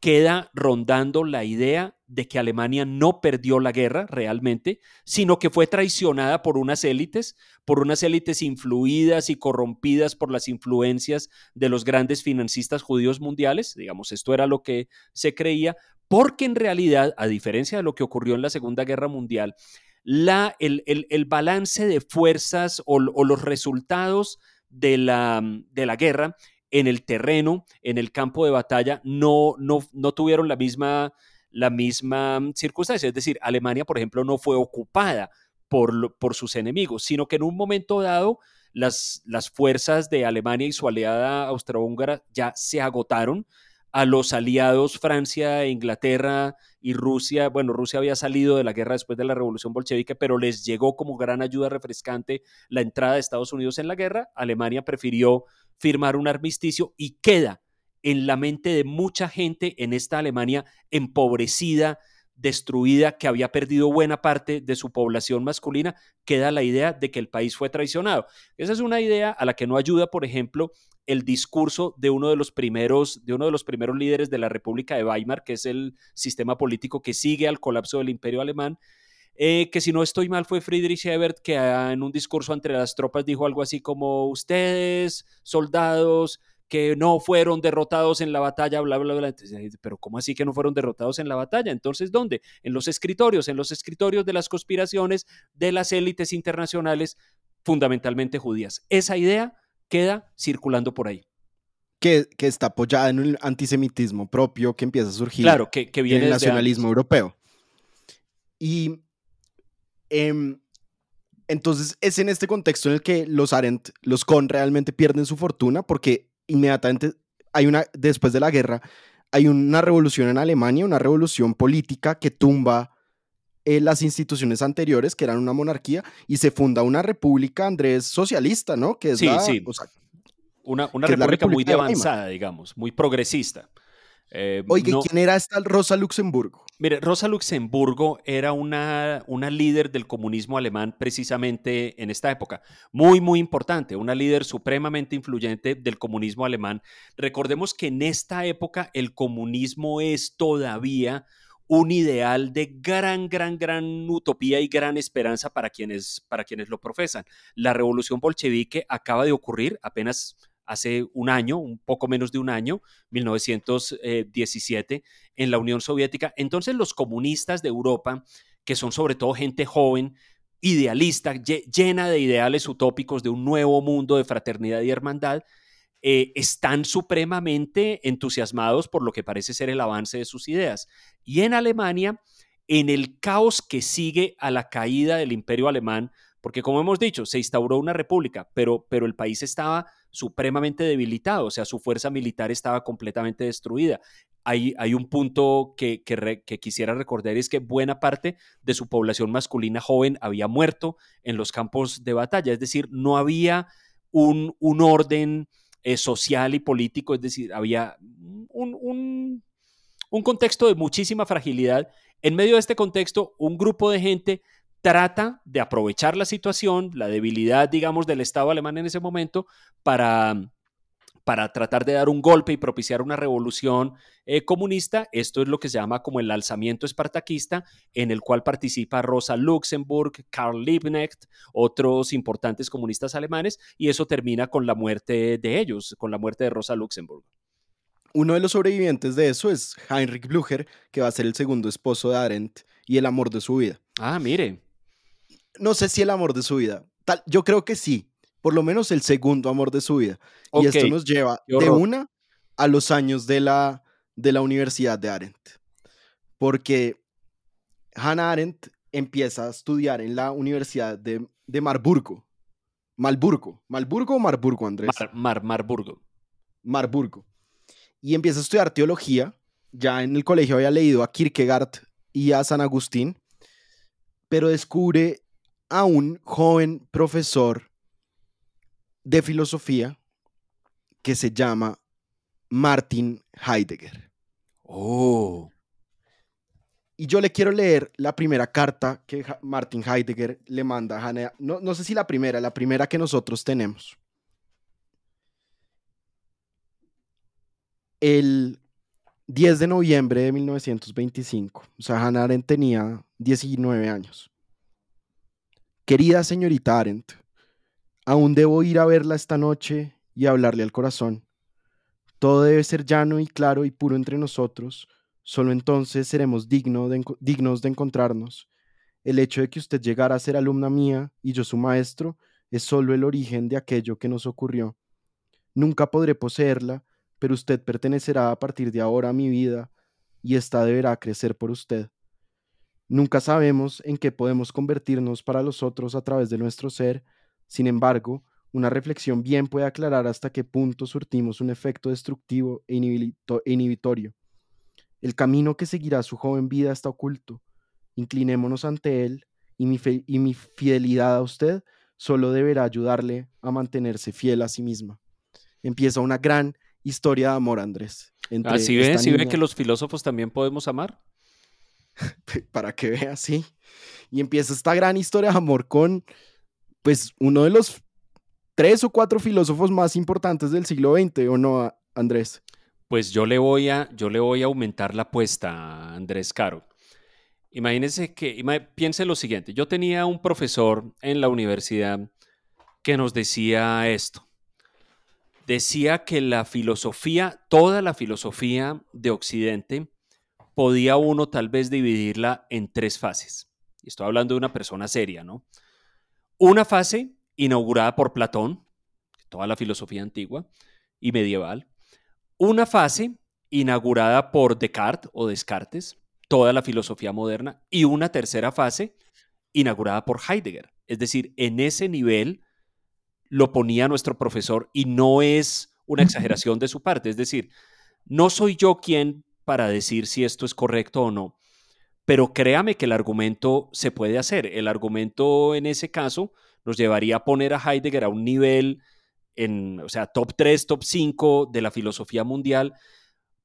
queda rondando la idea de que Alemania no perdió la guerra realmente, sino que fue traicionada por unas élites, por unas élites influidas y corrompidas por las influencias de los grandes financistas judíos mundiales, digamos, esto era lo que se creía, porque en realidad, a diferencia de lo que ocurrió en la Segunda Guerra Mundial, la, el, balance de fuerzas o, los resultados de la, de la guerra en el terreno, en el campo de batalla, no, no, no tuvieron la misma, la misma circunstancia. Es decir, Alemania, por ejemplo, no fue ocupada por, por sus enemigos, sino que en un momento dado las, las fuerzas de Alemania y su aliada austrohúngara ya se agotaron. A los aliados Francia, Inglaterra y Rusia, bueno, Rusia había salido de la guerra después de la revolución bolchevique, pero les llegó como gran ayuda refrescante la entrada de Estados Unidos en la guerra. Alemania prefirió firmar un armisticio y queda en la mente de mucha gente en esta Alemania empobrecida, destruida, que había perdido buena parte de su población masculina, queda la idea de que el país fue traicionado. Esa es una idea a la que no ayuda, por ejemplo, el discurso de uno de los primeros, de uno de los primeros líderes de la República de Weimar, que es el sistema político que sigue al colapso del Imperio Alemán, eh, que si no estoy mal fue Friedrich Ebert, que ah, en un discurso entre las tropas dijo algo así como ustedes, soldados, que no fueron derrotados en la batalla, bla, bla, bla. pero ¿cómo así que no fueron derrotados en la batalla? Entonces, ¿dónde? En los escritorios, en los escritorios de las conspiraciones de las élites internacionales, fundamentalmente judías. Esa idea queda circulando por ahí. Que, que está apoyada en un antisemitismo propio que empieza a surgir claro, que, que viene en el nacionalismo europeo. Y Em, Entonces es en este contexto en el que los Arendt, los Kohn realmente pierden su fortuna porque inmediatamente hay una, después de la guerra, hay una revolución en Alemania, una revolución política que tumba eh, las instituciones anteriores, que eran una monarquía, y se funda una república, Andrés, socialista, ¿no? Que es Sí, la, sí. o sea, Una, una república muy de avanzada, digamos, muy progresista. Eh, Oye, no- ¿quién era esta Rosa Luxemburgo? Mire, Rosa Luxemburgo era una, una líder del comunismo alemán precisamente en esta época. Muy, muy importante, una líder supremamente influyente del comunismo alemán. Recordemos que en esta época el comunismo es todavía un ideal de gran, gran, gran utopía y gran esperanza para quienes, para quienes lo profesan. La revolución bolchevique acaba de ocurrir apenas hace un año, un poco menos de un año, 1917, en la Unión Soviética. Entonces los comunistas de Europa, que son sobre todo gente joven, idealista, lle- llena de ideales utópicos de un nuevo mundo de fraternidad y hermandad, eh, están supremamente entusiasmados por lo que parece ser el avance de sus ideas. Y en Alemania, en el caos que sigue a la caída del imperio alemán, porque como hemos dicho, se instauró una república, pero, pero el país estaba supremamente debilitado, o sea, su fuerza militar estaba completamente destruida. Hay, hay un punto que, que, quisiera recordar, es que buena parte de su población masculina joven había muerto en los campos de batalla, es decir, no había un, un orden eh, social y político, es decir, había un, un contexto de muchísima fragilidad. En medio de este contexto, un grupo de gente trata de aprovechar la situación, la debilidad, digamos, del Estado alemán en ese momento para, para tratar de dar un golpe y propiciar una revolución eh, comunista. Esto es lo que se llama como el alzamiento espartaquista, en el cual participa Rosa Luxemburg, Karl Liebknecht, otros importantes comunistas alemanes, y eso termina con la muerte de ellos, con la muerte de Rosa Luxemburg. Uno de los sobrevivientes de eso es Heinrich Blücher, que va a ser el segundo esposo de Arendt y el amor de su vida. Ah, mire. No sé si el amor de su vida. Tal, yo creo que sí. Por lo menos el segundo amor de su vida. Y esto nos lleva de una a los años de la, de la Universidad de Arendt. Porque Hannah Arendt empieza a estudiar en la Universidad de, de Marburgo. Malburgo. ¿Malburgo o Marburgo, Andrés? Mar, Mar- Marburgo. Marburgo. Y empieza a estudiar teología. Ya en el colegio había leído a Kierkegaard y a San Agustín, pero descubre a un joven profesor de filosofía que se llama Martin Heidegger. Oh. Y yo le quiero leer la primera carta que Martin Heidegger le manda a Hannah. No, no sé si la primera, la primera que nosotros tenemos. El 10 de noviembre de 1925. O sea, Hannah Arendt tenía 19 años. Querida señorita Arendt, aún debo ir a verla esta noche y hablarle al corazón. Todo debe ser llano y claro y puro entre nosotros. Solo entonces seremos dignos de encontrarnos. El hecho de que usted llegara a ser alumna mía y yo su maestro es solo el origen de aquello que nos ocurrió. Nunca podré poseerla, pero usted pertenecerá a partir de ahora a mi vida y ésta deberá crecer por usted. Nunca sabemos en qué podemos convertirnos para los otros a través de nuestro ser, sin embargo, una reflexión bien puede aclarar hasta qué punto surtimos un efecto destructivo e e inhibitorio. El camino que seguirá su joven vida está oculto. Inclinémonos ante él y mi, fe- y mi fidelidad a usted solo deberá ayudarle a mantenerse fiel a sí misma. Empieza una gran historia de amor, Andrés. Así ve, si ve que los filósofos también podemos amar. para que vea, sí. Y empieza esta gran historia de amor con, pues, uno de los tres o cuatro filósofos más importantes del siglo XX, ¿o no, Andrés? Pues yo le voy a, yo le voy a aumentar la apuesta Andrés Caro. Imagínense que, piense lo siguiente, yo tenía un profesor en la universidad que nos decía esto. Decía que la filosofía, toda la filosofía de Occidente, podía uno tal vez dividirla en tres fases. Y estoy hablando de una persona seria, ¿no? Una fase inaugurada por Platón, toda la filosofía antigua y medieval. Una fase inaugurada por Descartes o Descartes, toda la filosofía moderna. Y una tercera fase inaugurada por Heidegger, Es decir, en ese nivel lo ponía nuestro profesor y no es una exageración de su parte. Es decir, no soy yo quien para decir si esto es correcto o no, pero créame que el argumento se puede hacer. El argumento en ese caso nos llevaría a poner a Heidegger a un nivel, en, o sea, top 3, top 5 de la filosofía mundial.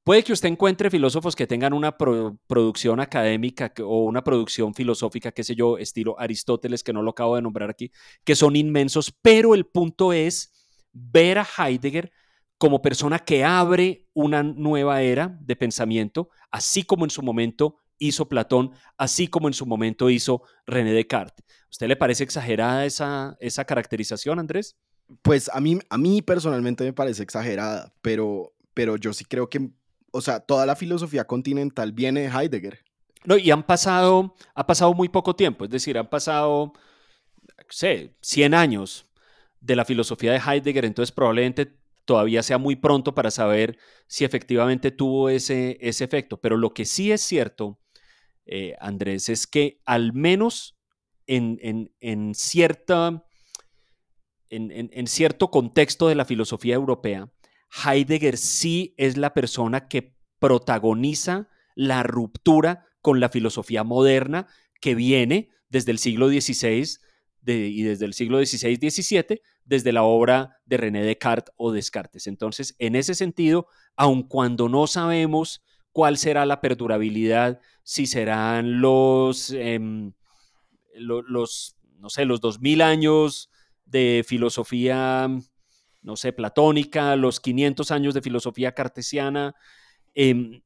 Puede que usted encuentre filósofos que tengan una producción académica o una producción filosófica, qué sé yo, estilo Aristóteles, que no lo acabo de nombrar aquí, que son inmensos, pero el punto es ver a Heidegger como persona que abre una nueva era de pensamiento, así como en su momento hizo Platón, así como en su momento hizo René Descartes. ¿Usted le parece exagerada esa, esa caracterización, Andrés? Pues a mí, a mí personalmente me parece exagerada, pero, pero yo sí creo que, o sea, toda la filosofía continental viene de Heidegger. No, y han pasado, ha pasado muy poco tiempo, es decir, han pasado, no sé, 100 años de la filosofía de Heidegger, entonces probablemente todavía sea muy pronto para saber si efectivamente tuvo ese, ese efecto. Pero lo que sí es cierto, eh, Andrés, es que al menos en, en, cierta, en, cierto contexto de la filosofía europea, Heidegger sí es la persona que protagoniza la ruptura con la filosofía moderna que viene desde el siglo XVI y desde el siglo XVI-XVII, desde la obra de René Descartes o Descartes. Entonces, en ese sentido, aun cuando no sabemos cuál será la perdurabilidad, si serán los, em, los, no sé, los 2000 años de filosofía, no sé, platónica, los 500 años de filosofía cartesiana, em,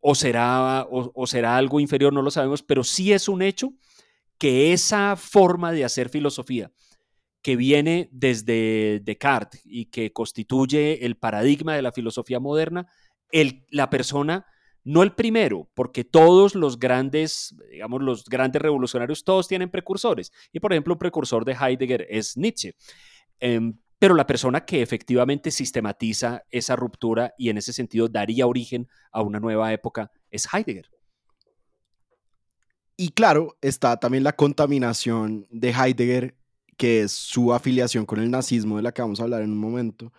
o, será, o será algo inferior, no lo sabemos, pero sí es un hecho que esa forma de hacer filosofía que viene desde Descartes y que constituye el paradigma de la filosofía moderna, la persona, no el primero, porque todos los grandes, digamos, los grandes revolucionarios, todos tienen precursores. Y por ejemplo, un precursor de Heidegger es Nietzsche. Em, pero la persona que efectivamente sistematiza esa ruptura y en ese sentido daría origen a una nueva época es Heidegger. Y claro, está también la contaminación de Heidegger, que es su afiliación con el nazismo, de la que vamos a hablar en un momento,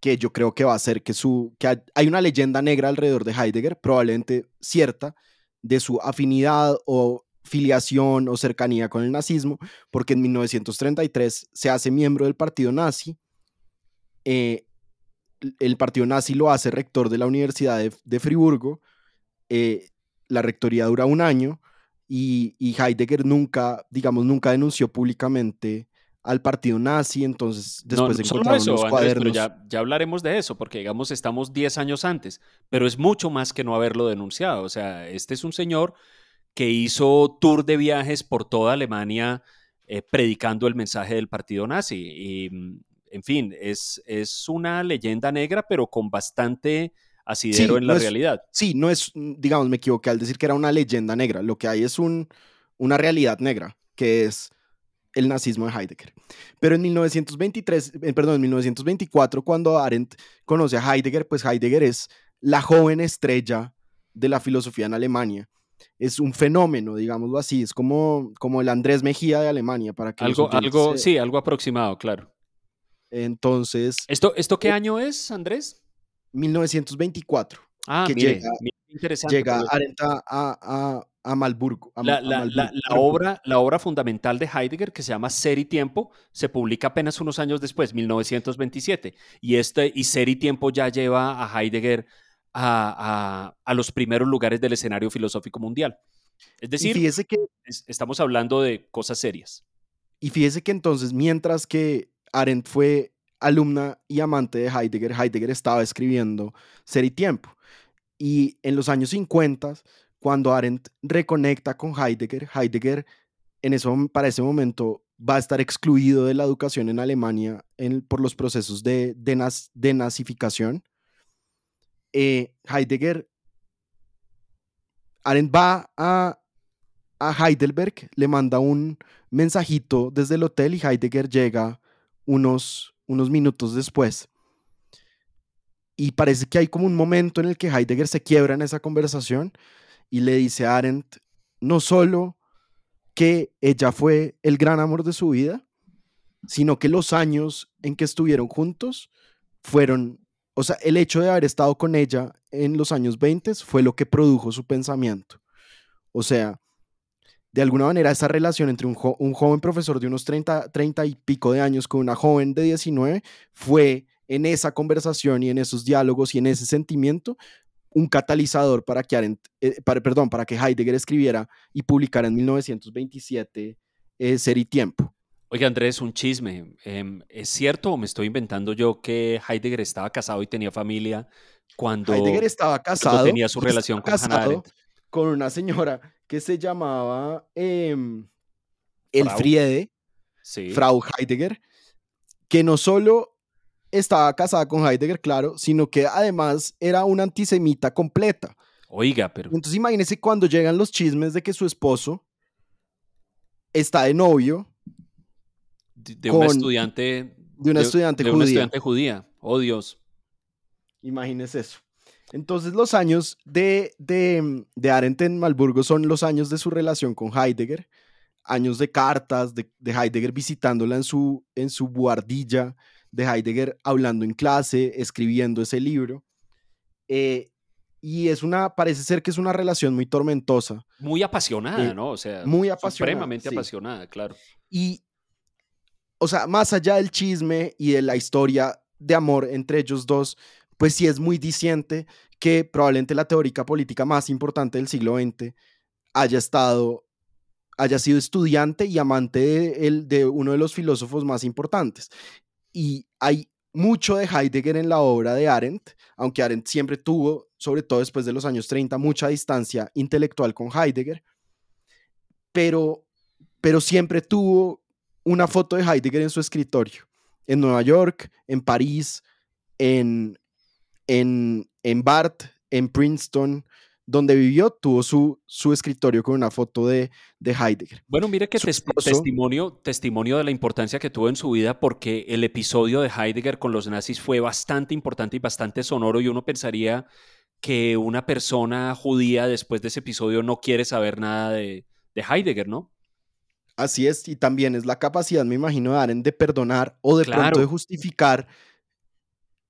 que yo creo que va a hacer que su que hay una leyenda negra alrededor de Heidegger, probablemente cierta, de su afinidad o filiación o cercanía con el nazismo, porque en 1933 se hace miembro del partido nazi. Eh, el partido nazi lo hace rector de la Universidad de, Friburgo. Eh, la rectoría dura un año y, Heidegger nunca, digamos, nunca denunció públicamente al partido nazi, entonces después de encontrar unos cuadernos. ya, ya, hablaremos de eso, porque digamos estamos 10 años antes, pero es mucho más que no haberlo denunciado. O sea, este es un señor que hizo tour de viajes por toda Alemania eh, predicando el mensaje del partido nazi. Y, mm, en fin, es, es una leyenda negra, pero con bastante asidero en la realidad. Sí, no es, digamos, me equivoqué al decir que era una leyenda negra. Lo que hay es un, una realidad negra, que es el nazismo de Heidegger. Pero en 1923, eh, perdón, en 1924, cuando Arendt conoce a Heidegger, pues Heidegger es la joven estrella de la filosofía en Alemania. Es un fenómeno, digámoslo así, es como, como el Andrés Mejía de Alemania, para que algo, algo, sí, algo aproximado, claro. Entonces, ¿esto, esto qué eh, año es, Andrés? 1924. Ah, que llega, interesante. Llega a, a, a, Malburgo. la, la, obra, la obra fundamental de Heidegger, que se llama Ser y Tiempo, se publica apenas unos años después, 1927. Y, este, y Ser y Tiempo ya lleva a Heidegger a, los primeros lugares del escenario filosófico mundial. Es decir, fíjese que, estamos hablando de cosas serias. Y fíjese que entonces, mientras que Arendt fue alumna y amante de Heidegger, Heidegger estaba escribiendo Ser y Tiempo. Y en los años 50, cuando Arendt reconecta con Heidegger, Heidegger en eso, para ese momento va a estar excluido de la educación en Alemania por los procesos de, de, nazificación. Eh, Heidegger, Arendt va a, a Heidelberg, le manda un mensajito desde el hotel y Heidegger llega unos unos minutos después. Y parece que hay como un momento en el que Heidegger se quiebra en esa conversación y le dice a Arendt no solo que ella fue el gran amor de su vida, sino que los años en que estuvieron juntos fueron, o sea, el hecho de haber estado con ella en los años 20 fue lo que produjo su pensamiento. O sea, de alguna manera esa relación entre un, joven profesor de unos 30, 30 y pico de años con una joven de 19 fue en esa conversación y en esos diálogos y en ese sentimiento un catalizador para que, eh, para, perdón, para que Heidegger escribiera y publicara en 1927 eh, Ser y Tiempo. Oye, Andrés, un chisme. Em, ¿Es cierto o me estoy inventando yo que Heidegger estaba casado y tenía familia cuando Heidegger estaba casado, tenía su relación con Hannah con una señora que se llamaba eh, Elfriede, Frau Heidegger, que no solo estaba casada con Heidegger, claro, sino que además era una antisemita completa. Oiga, pero... Entonces imagínese cuando llegan los chismes de que su esposo está de novio. De, una estudiante... De una estudiante de, judía. una estudiante judía. Oh, Dios. Imagínese eso. Entonces los años de, de, de Arendt en Malburgo son los años de su relación con Heidegger, años de cartas, de, de Heidegger visitándola en su, en su buhardilla, de Heidegger hablando en clase, escribiendo ese libro. Eh, y es una, parece ser que es una relación muy tormentosa. Muy apasionada, eh, ¿no? O sea, muy apasionada. Supremamente apasionada, claro. Y, o sea, más allá del chisme y de la historia de amor entre ellos dos, pues sí es muy diciente que probablemente la teórica política más importante del siglo XX haya estado, haya sido estudiante y amante de, de uno de los filósofos más importantes. Y hay mucho de Heidegger en la obra de Arendt, aunque Arendt siempre tuvo, sobre todo después de los años 30, mucha distancia intelectual con Heidegger, pero, pero siempre tuvo una foto de Heidegger en su escritorio, en Nueva York, en París, en, en, en Barth, en Princeton, donde vivió, tuvo su, su escritorio con una foto de, de Heidegger. Bueno, mire que testimonio, testimonio de la importancia que tuvo en su vida porque el episodio de Heidegger con los nazis fue bastante importante y bastante sonoro y uno pensaría que una persona judía después de ese episodio no quiere saber nada de, de Heidegger, ¿no? Así es, y también es la capacidad, me imagino, de Aren de perdonar o de pronto de justificar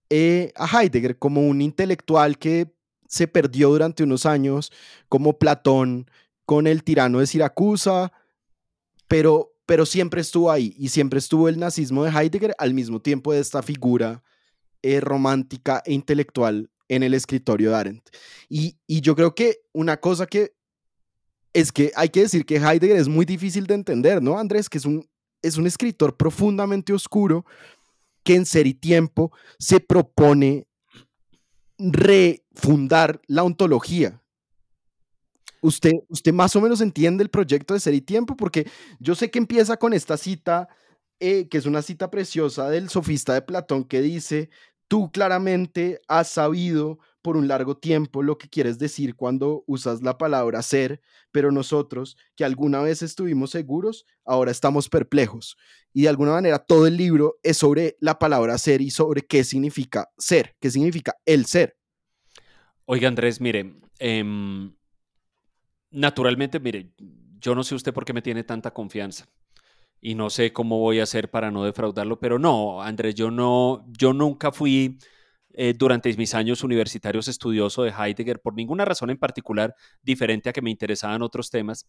eh, a Heidegger como un intelectual que se perdió durante unos años, como Platón con el tirano de Siracusa, pero, pero siempre estuvo ahí y siempre estuvo el nazismo de Heidegger al mismo tiempo de esta figura eh, romántica e intelectual en el escritorio de Arendt. Y, y yo creo que una cosa que es que hay que decir que Heidegger es muy difícil de entender, ¿no, Andrés? Que es un, es un escritor profundamente oscuro que en Ser y Tiempo se propone refundar la ontología. Usted, usted más o menos entiende el proyecto de Ser y Tiempo, porque yo sé que empieza con esta cita, eh, que es una cita preciosa del sofista de Platón, que dice, tú claramente has sabido por un largo tiempo lo que quieres decir cuando usas la palabra ser, pero nosotros, que alguna vez estuvimos seguros, ahora estamos perplejos. Y de alguna manera todo el libro es sobre la palabra ser y sobre qué significa ser, qué significa el ser. Oiga, Andrés, mire, em, naturalmente, mire, yo no sé usted por qué me tiene tanta confianza y no sé cómo voy a hacer para no defraudarlo, pero no, Andrés, yo no, yo nunca fui eh, durante mis años universitarios estudioso de Heidegger por ninguna razón en particular diferente a que me interesaban otros temas.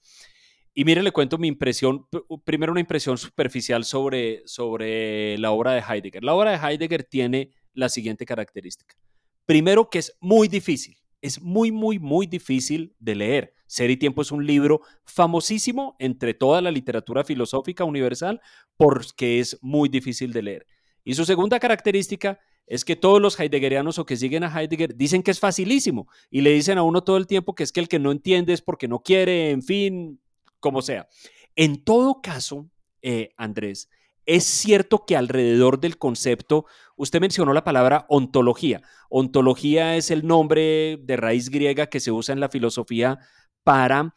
Y mire, le cuento mi impresión, primero una impresión superficial sobre, sobre la obra de Heidegger. La obra de Heidegger tiene la siguiente característica. Primero que es muy difícil, es muy, muy, muy difícil de leer. Ser y Tiempo es un libro famosísimo entre toda la literatura filosófica universal porque es muy difícil de leer. Y su segunda característica es que todos los heideggerianos o que siguen a Heidegger dicen que es facilísimo y le dicen a uno todo el tiempo que es que el que no entiende es porque no quiere, en fin, como sea. En todo caso, eh, Andrés, es cierto que alrededor del concepto, usted mencionó la palabra ontología. Ontología es el nombre de raíz griega que se usa en la filosofía para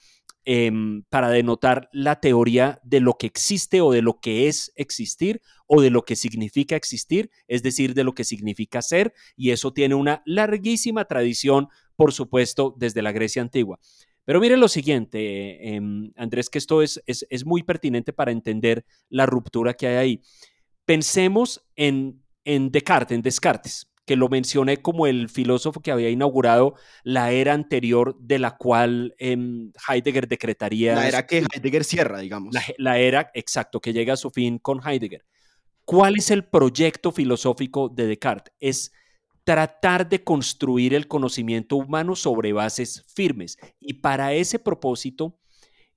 Em, para denotar la teoría de lo que existe o de lo que es existir o de lo que significa existir, es decir, de lo que significa ser, y eso tiene una larguísima tradición, por supuesto, desde la Grecia antigua. Pero miren lo siguiente, em, Andrés, que esto es, es, muy pertinente para entender la ruptura que hay ahí. Pensemos en, en Descartes, en Descartes, que lo mencioné como el filósofo que había inaugurado la era anterior de la cual em, Heidegger decretaría. La era que Heidegger cierra, digamos. La, era, exacto, que llega a su fin con Heidegger. ¿Cuál es el proyecto filosófico de Descartes? Es tratar de construir el conocimiento humano sobre bases firmes. Y para ese propósito,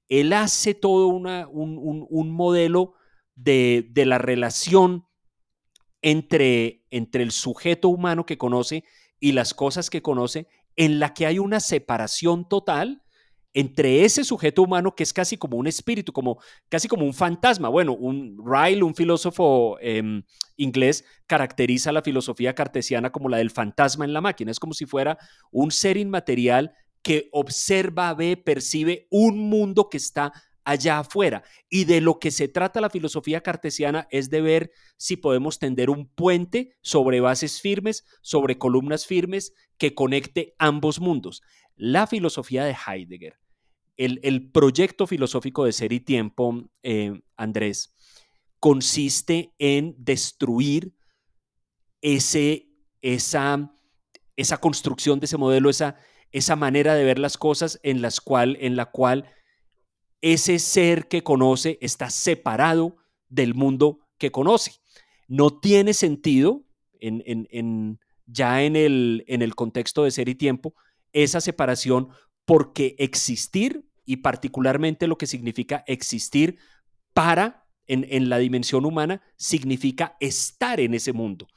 él hace todo una, un, modelo de, de, la relación entre, entre el sujeto humano que conoce y las cosas que conoce, en la que hay una separación total entre ese sujeto humano que es casi como un espíritu, como casi como un fantasma. Bueno, un Ryle, un filósofo em, inglés, caracteriza la filosofía cartesiana como la del fantasma en la máquina. Es como si fuera un ser inmaterial que observa, ve, percibe un mundo que está allá afuera. Y de lo que se trata la filosofía cartesiana es de ver si podemos tender un puente sobre bases firmes, sobre columnas firmes, que conecte ambos mundos. La filosofía de Heidegger el, proyecto filosófico de ser y tiempo, eh, Andrés, consiste en destruir ese, esa, esa construcción de ese modelo, esa, esa manera de ver las cosas en, las cual, en la cual ese ser que conoce está separado del mundo que conoce. No tiene sentido, en, ya en el, en el contexto de ser y tiempo, esa separación porque existir y particularmente lo que significa existir para, en, la dimensión humana, significa estar en ese mundo.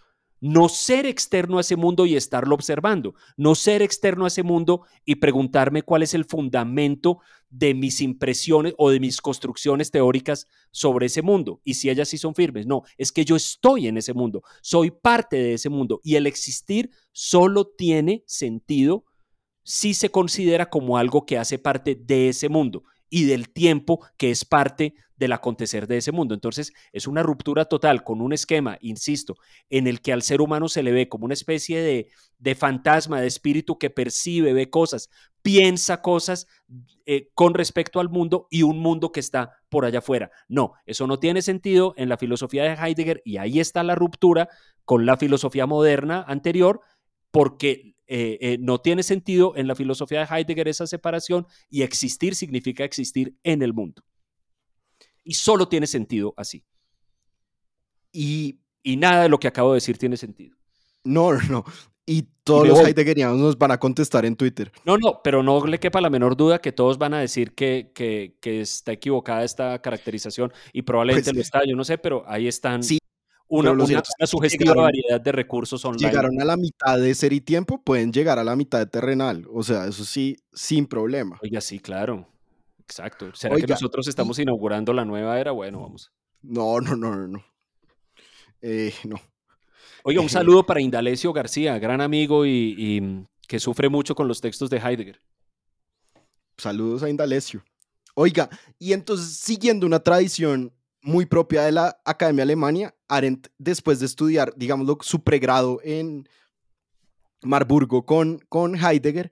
No ser externo a ese mundo y estarlo observando. No ser externo a ese mundo y preguntarme cuál es el fundamento de mis impresiones o de mis construcciones teóricas sobre ese mundo y si ellas sí son firmes. No, es que yo estoy en ese mundo, soy parte de ese mundo y el existir solo tiene sentido sí se considera como algo que hace parte de ese mundo y del tiempo que es parte del acontecer de ese mundo. Entonces, es una ruptura total con un esquema, insisto, en el que al ser humano se le ve como una especie de, de fantasma, de espíritu que percibe, ve cosas, piensa cosas eh, con respecto al mundo y un mundo que está por allá afuera. No, eso no tiene sentido en la filosofía de Heidegger y ahí está la ruptura con la filosofía moderna anterior, porque eh, eh, no tiene sentido en la filosofía de Heidegger esa separación y existir significa existir en el mundo. Y solo tiene sentido así. Y, nada de lo que acabo de decir tiene sentido. No, no. Y todos los heideggerianos nos van a contestar en Twitter. No, no, pero no le quepa la menor duda que todos van a decir que, que, está equivocada esta caracterización y probablemente pues lo está, yo no sé, pero ahí están. Sí, una, una, sugestiva variedad de recursos online. Llegaron a la mitad de ser y tiempo, pueden llegar a la mitad de terrenal. O sea, eso sí, sin problema. Oiga, sí, claro. Exacto. ¿Será que nosotros estamos inaugurando la nueva era? Bueno, vamos. No, no, no, no, no. Eh, no. Oiga, un saludo para Indalecio García, gran amigo y, y, que sufre mucho con los textos de Heidegger. Saludos a Indalecio. Oiga, y entonces, siguiendo una tradición muy propia de la Academia Alemania. Arendt, después de estudiar, digámoslo, su pregrado en Marburgo con, con Heidegger,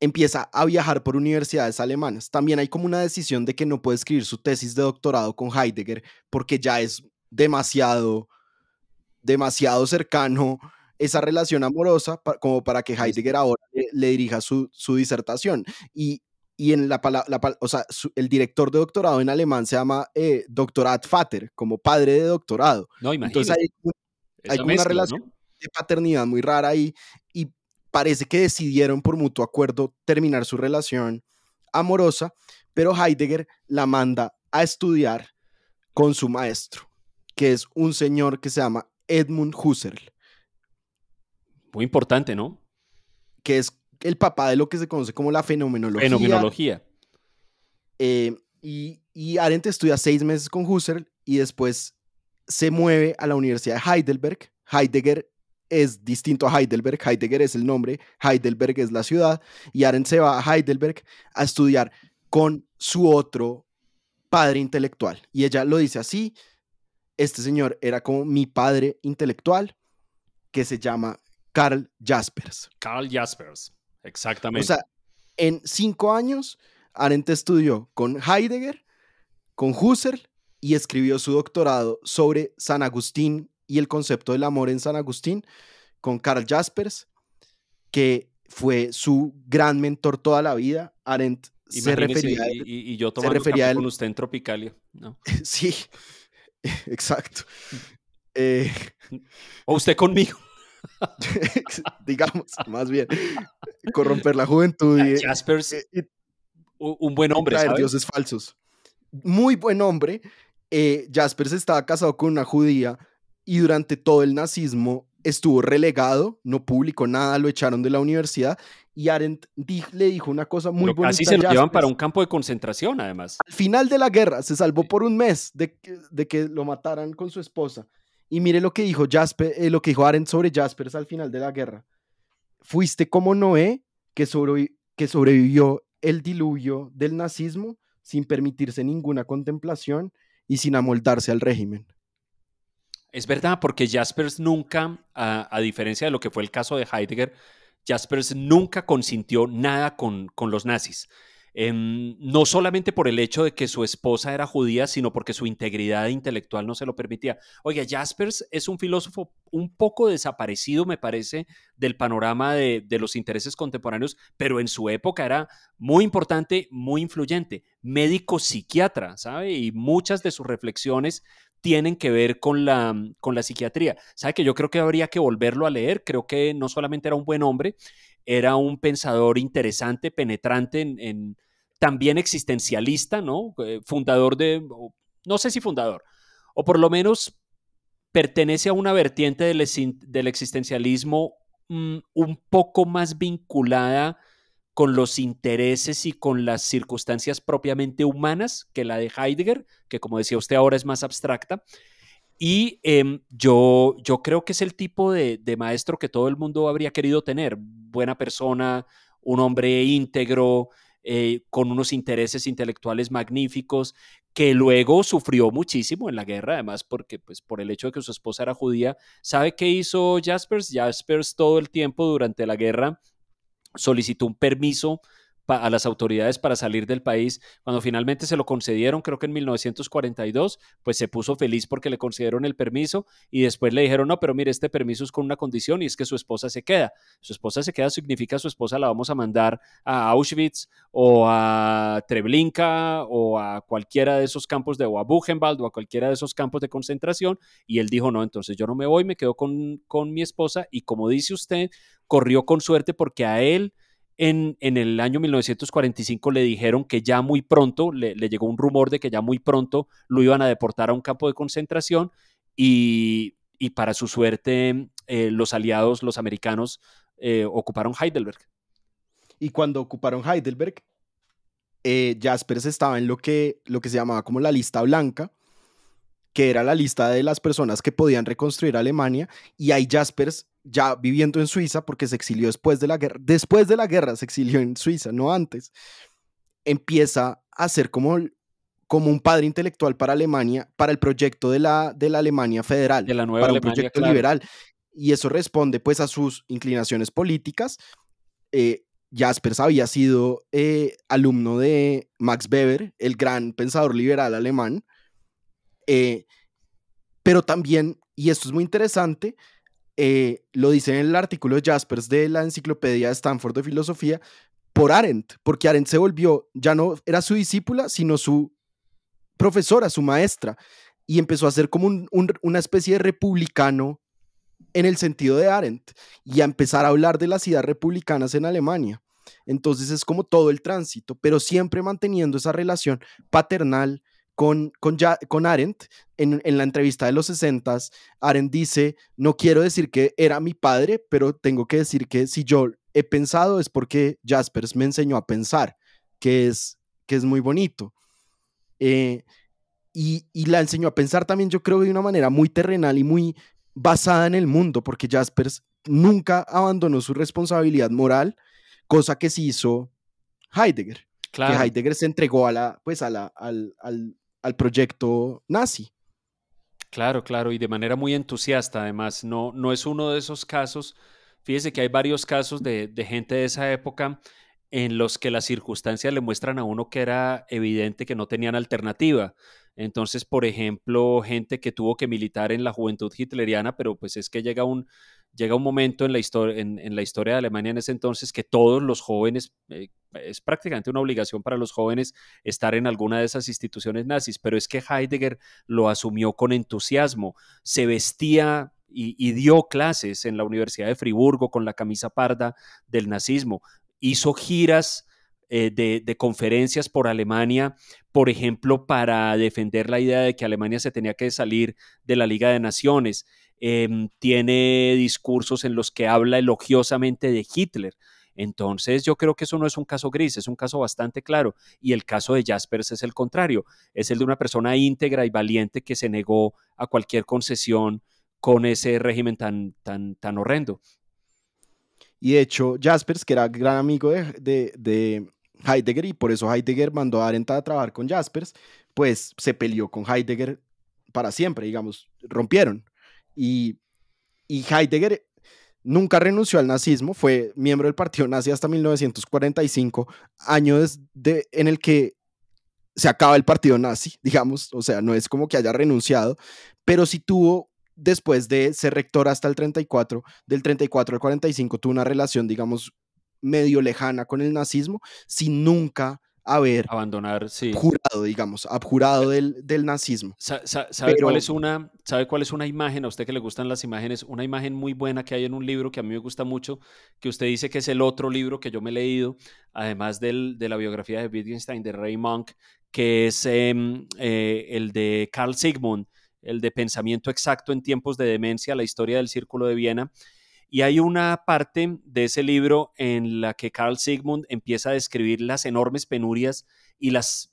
empieza a viajar por universidades alemanas. También hay como una decisión de que no puede escribir su tesis de doctorado con Heidegger porque ya es demasiado, demasiado cercano esa relación amorosa como para que Heidegger ahora le, dirija su, su, disertación. Y y en la palabra, o sea, el director de doctorado en alemán se llama eh, como padre de doctorado. No, Entonces hay, hay una relación de paternidad muy rara ahí y parece que decidieron por mutuo acuerdo terminar su relación amorosa, pero Heidegger la manda a estudiar con su maestro, que es un señor que se llama Edmund Husserl. Muy importante, ¿no? Que es el papá de lo que se conoce como la fenomenología. Fenomenología. Eh, y, y Arendt estudia seis meses con Husserl y después se mueve a la Universidad de Heidelberg. Heidegger es distinto a Heidelberg. Heidegger es el nombre, Heidelberg es la ciudad. Y Arendt se va a Heidelberg a estudiar con su otro padre intelectual. Y ella lo dice así. Este señor era como mi padre intelectual, que se llama Karl Jaspers. Karl Jaspers. Exactamente. O sea, En cinco años, Arendt estudió con Heidegger, con Husserl y escribió su doctorado sobre San Agustín y el concepto del amor en San Agustín con Karl Jaspers, que fue su gran mentor toda la vida. Arendt se refería a él, y, yo tomando refería con usted en Tropicalia. sí, exacto. Eh, o usted conmigo. digamos, más bien, corromper la juventud. Y, Jaspers, un buen hombre. Traer dioses falsos. Muy buen hombre. Eh, Jaspers estaba casado con una judía y durante todo el nazismo estuvo relegado, no publicó nada, lo echaron de la universidad y Arendt le dijo una cosa muy Pero bonita. Casi se lo llevan para un campo de concentración, además. Al final de la guerra se salvó por un mes de que, de que lo mataran con su esposa. Y mire lo que dijo Jasper, eh, lo que dijo Arendt sobre Jaspers al final de la guerra. Fuiste como Noé que, sobrevivió el diluvio del nazismo sin permitirse ninguna contemplación y sin amoldarse al régimen. Es verdad, porque Jaspers nunca, a, diferencia de lo que fue el caso de Heidegger, Jaspers nunca consintió nada con, con los nazis. Em, no solamente por el hecho de que su esposa era judía, sino porque su integridad intelectual no se lo permitía. Oiga, Jaspers es un filósofo un poco desaparecido, me parece, del panorama de, los intereses contemporáneos, pero en su época era muy importante, muy influyente, médico psiquiatra, ¿sabe? Y muchas de sus reflexiones tienen que ver con la, con la psiquiatría. ¿Sabe que yo creo que habría que volverlo a leer? Creo que no solamente era un buen hombre, era un pensador interesante, penetrante, en, también existencialista, ¿no? Eh, fundador de, no sé si fundador, o por lo menos pertenece a una vertiente del, del existencialismo mm, un poco más vinculada con los intereses y con las circunstancias propiamente humanas que la de Heidegger, que como decía usted ahora es más abstracta. Y em, yo, yo creo que es el tipo de, maestro que todo el mundo habría querido tener. Buena persona, un hombre íntegro, eh, con unos intereses intelectuales magníficos, que luego sufrió muchísimo en la guerra, además porque pues por el hecho de que su esposa era judía. ¿Sabe qué hizo Jaspers? Jaspers todo el tiempo durante la guerra solicitó un permiso a las autoridades para salir del país. Cuando finalmente se lo concedieron, creo que en 1942, pues se puso feliz porque le concedieron el permiso y después le dijeron, no, pero mire, este permiso es con una condición y es que su esposa se queda. Su esposa se queda significa su esposa la vamos a mandar a Auschwitz o a Treblinka o a cualquiera de esos campos de o a Buchenwald o a cualquiera de esos campos de concentración y él dijo, no, entonces yo no me voy, me quedo con, con mi esposa y como dice usted, corrió con suerte porque a él en, el año 1945 le dijeron que ya muy pronto, le, llegó un rumor de que ya muy pronto lo iban a deportar a un campo de concentración y, para su suerte eh, los aliados, los americanos, eh, ocuparon Heidelberg. Y cuando ocuparon Heidelberg, eh, Jaspers estaba en lo que, lo que se llamaba como la lista blanca, que era la lista de las personas que podían reconstruir Alemania, y ahí Jaspers ya viviendo en Suiza, porque se exilió después de la guerra, después de la guerra se exilió en Suiza, no antes, empieza a ser como, como un padre intelectual para Alemania, para el proyecto de la, de la Alemania federal, de la nueva para un proyecto liberal. Y eso responde pues a sus inclinaciones políticas. Eh, Jaspers había sido eh, alumno de Max Weber, el gran pensador liberal alemán, eh, pero también, y esto es muy interesante, eh, lo dice en el artículo de Jaspers de la Enciclopedia de Stanford de Filosofía, por Arendt, porque Arendt se volvió, ya no era su discípula, sino su profesora, su maestra, y empezó a ser como una especie de republicano en el sentido de Arendt, y a empezar a hablar de las ideas republicanas en Alemania. Entonces es como todo el tránsito, pero siempre manteniendo esa relación paternal, con, con, con Arendt, en, en, la entrevista de los 60, Arendt dice, no quiero decir que era mi padre, pero tengo que decir que si yo he pensado es porque Jaspers me enseñó a pensar, que es, que es muy bonito. Eh, y, y, la enseñó a pensar también, yo creo, de una manera muy terrenal y muy basada en el mundo, porque Jaspers nunca abandonó su responsabilidad moral, cosa que se hizo Heidegger. Que Heidegger se entregó a la, pues a la, al, al, al proyecto nazi. Claro, claro, y de manera muy entusiasta además. No, no es uno de esos casos, fíjese que hay varios casos de, gente de esa época en los que las circunstancias le muestran a uno que era evidente que no tenían alternativa. Entonces, por ejemplo, gente que tuvo que militar en la juventud hitleriana, pero pues es que llega un, llega un momento en la, historia, en, la historia de Alemania en ese entonces que todos los jóvenes, eh, es prácticamente una obligación para los jóvenes estar en alguna de esas instituciones nazis, pero es que Heidegger lo asumió con entusiasmo, se vestía y, dio clases en la Universidad de Friburgo con la camisa parda del nazismo, hizo giras eh, de, conferencias por Alemania, por ejemplo, para defender la idea de que Alemania se tenía que salir de la Liga de Naciones. Em, tiene discursos en los que habla elogiosamente de Hitler. Entonces yo creo que eso no es un caso gris, es un caso bastante claro. Y el caso de Jaspers es el contrario, es el de una persona íntegra y valiente que se negó a cualquier concesión con ese régimen tan, tan, tan horrendo. Y de hecho, Jaspers, que era gran amigo de, Heidegger, y por eso Heidegger mandó a Arendt a trabajar con Jaspers, pues se peleó con Heidegger para siempre, digamos, rompieron. Y, Heidegger nunca renunció al nazismo, fue miembro del partido nazi hasta 1945, año de, en el que se acaba el partido nazi, digamos, o sea, no es como que haya renunciado, pero sí tuvo, después de ser rector hasta el 34, del 34 al 45, tuvo una relación, digamos, medio lejana con el nazismo, sin nunca haber abandonar, sí. jurado, digamos, abjurado del, del nazismo. ¿Sabe, cuál es una, ¿Sabe cuál es una imagen, a usted que le gustan las imágenes, una imagen muy buena que hay en un libro que a mí me gusta mucho, que usted dice que es el otro libro que yo me he leído, además del, de la biografía de Wittgenstein de Ray Monk, que es em, eh, el de Carl Sigmund, el de Pensamiento Exacto en tiempos de demencia, la historia del Círculo de Viena. Y hay una parte de ese libro en la que Carl Sigmund empieza a describir las enormes penurias y, las,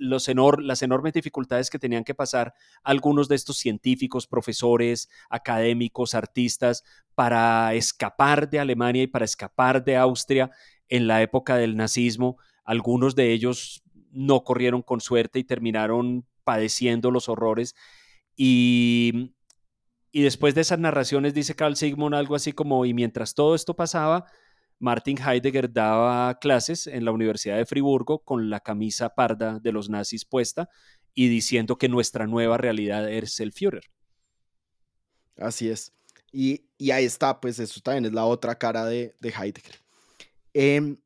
los las enormes dificultades que tenían que pasar algunos de estos científicos, profesores, académicos, artistas, para escapar de Alemania y para escapar de Austria en la época del nazismo. Algunos de ellos no corrieron con suerte y terminaron padeciendo los horrores. Y y después de esas narraciones dice Carl Sigmund algo así como, y mientras todo esto pasaba, Martin Heidegger daba clases en la Universidad de Friburgo con la camisa parda de los nazis puesta y diciendo que nuestra nueva realidad es el Führer. Así es. Y, ahí está, pues eso también es la otra cara de, Heidegger. Em,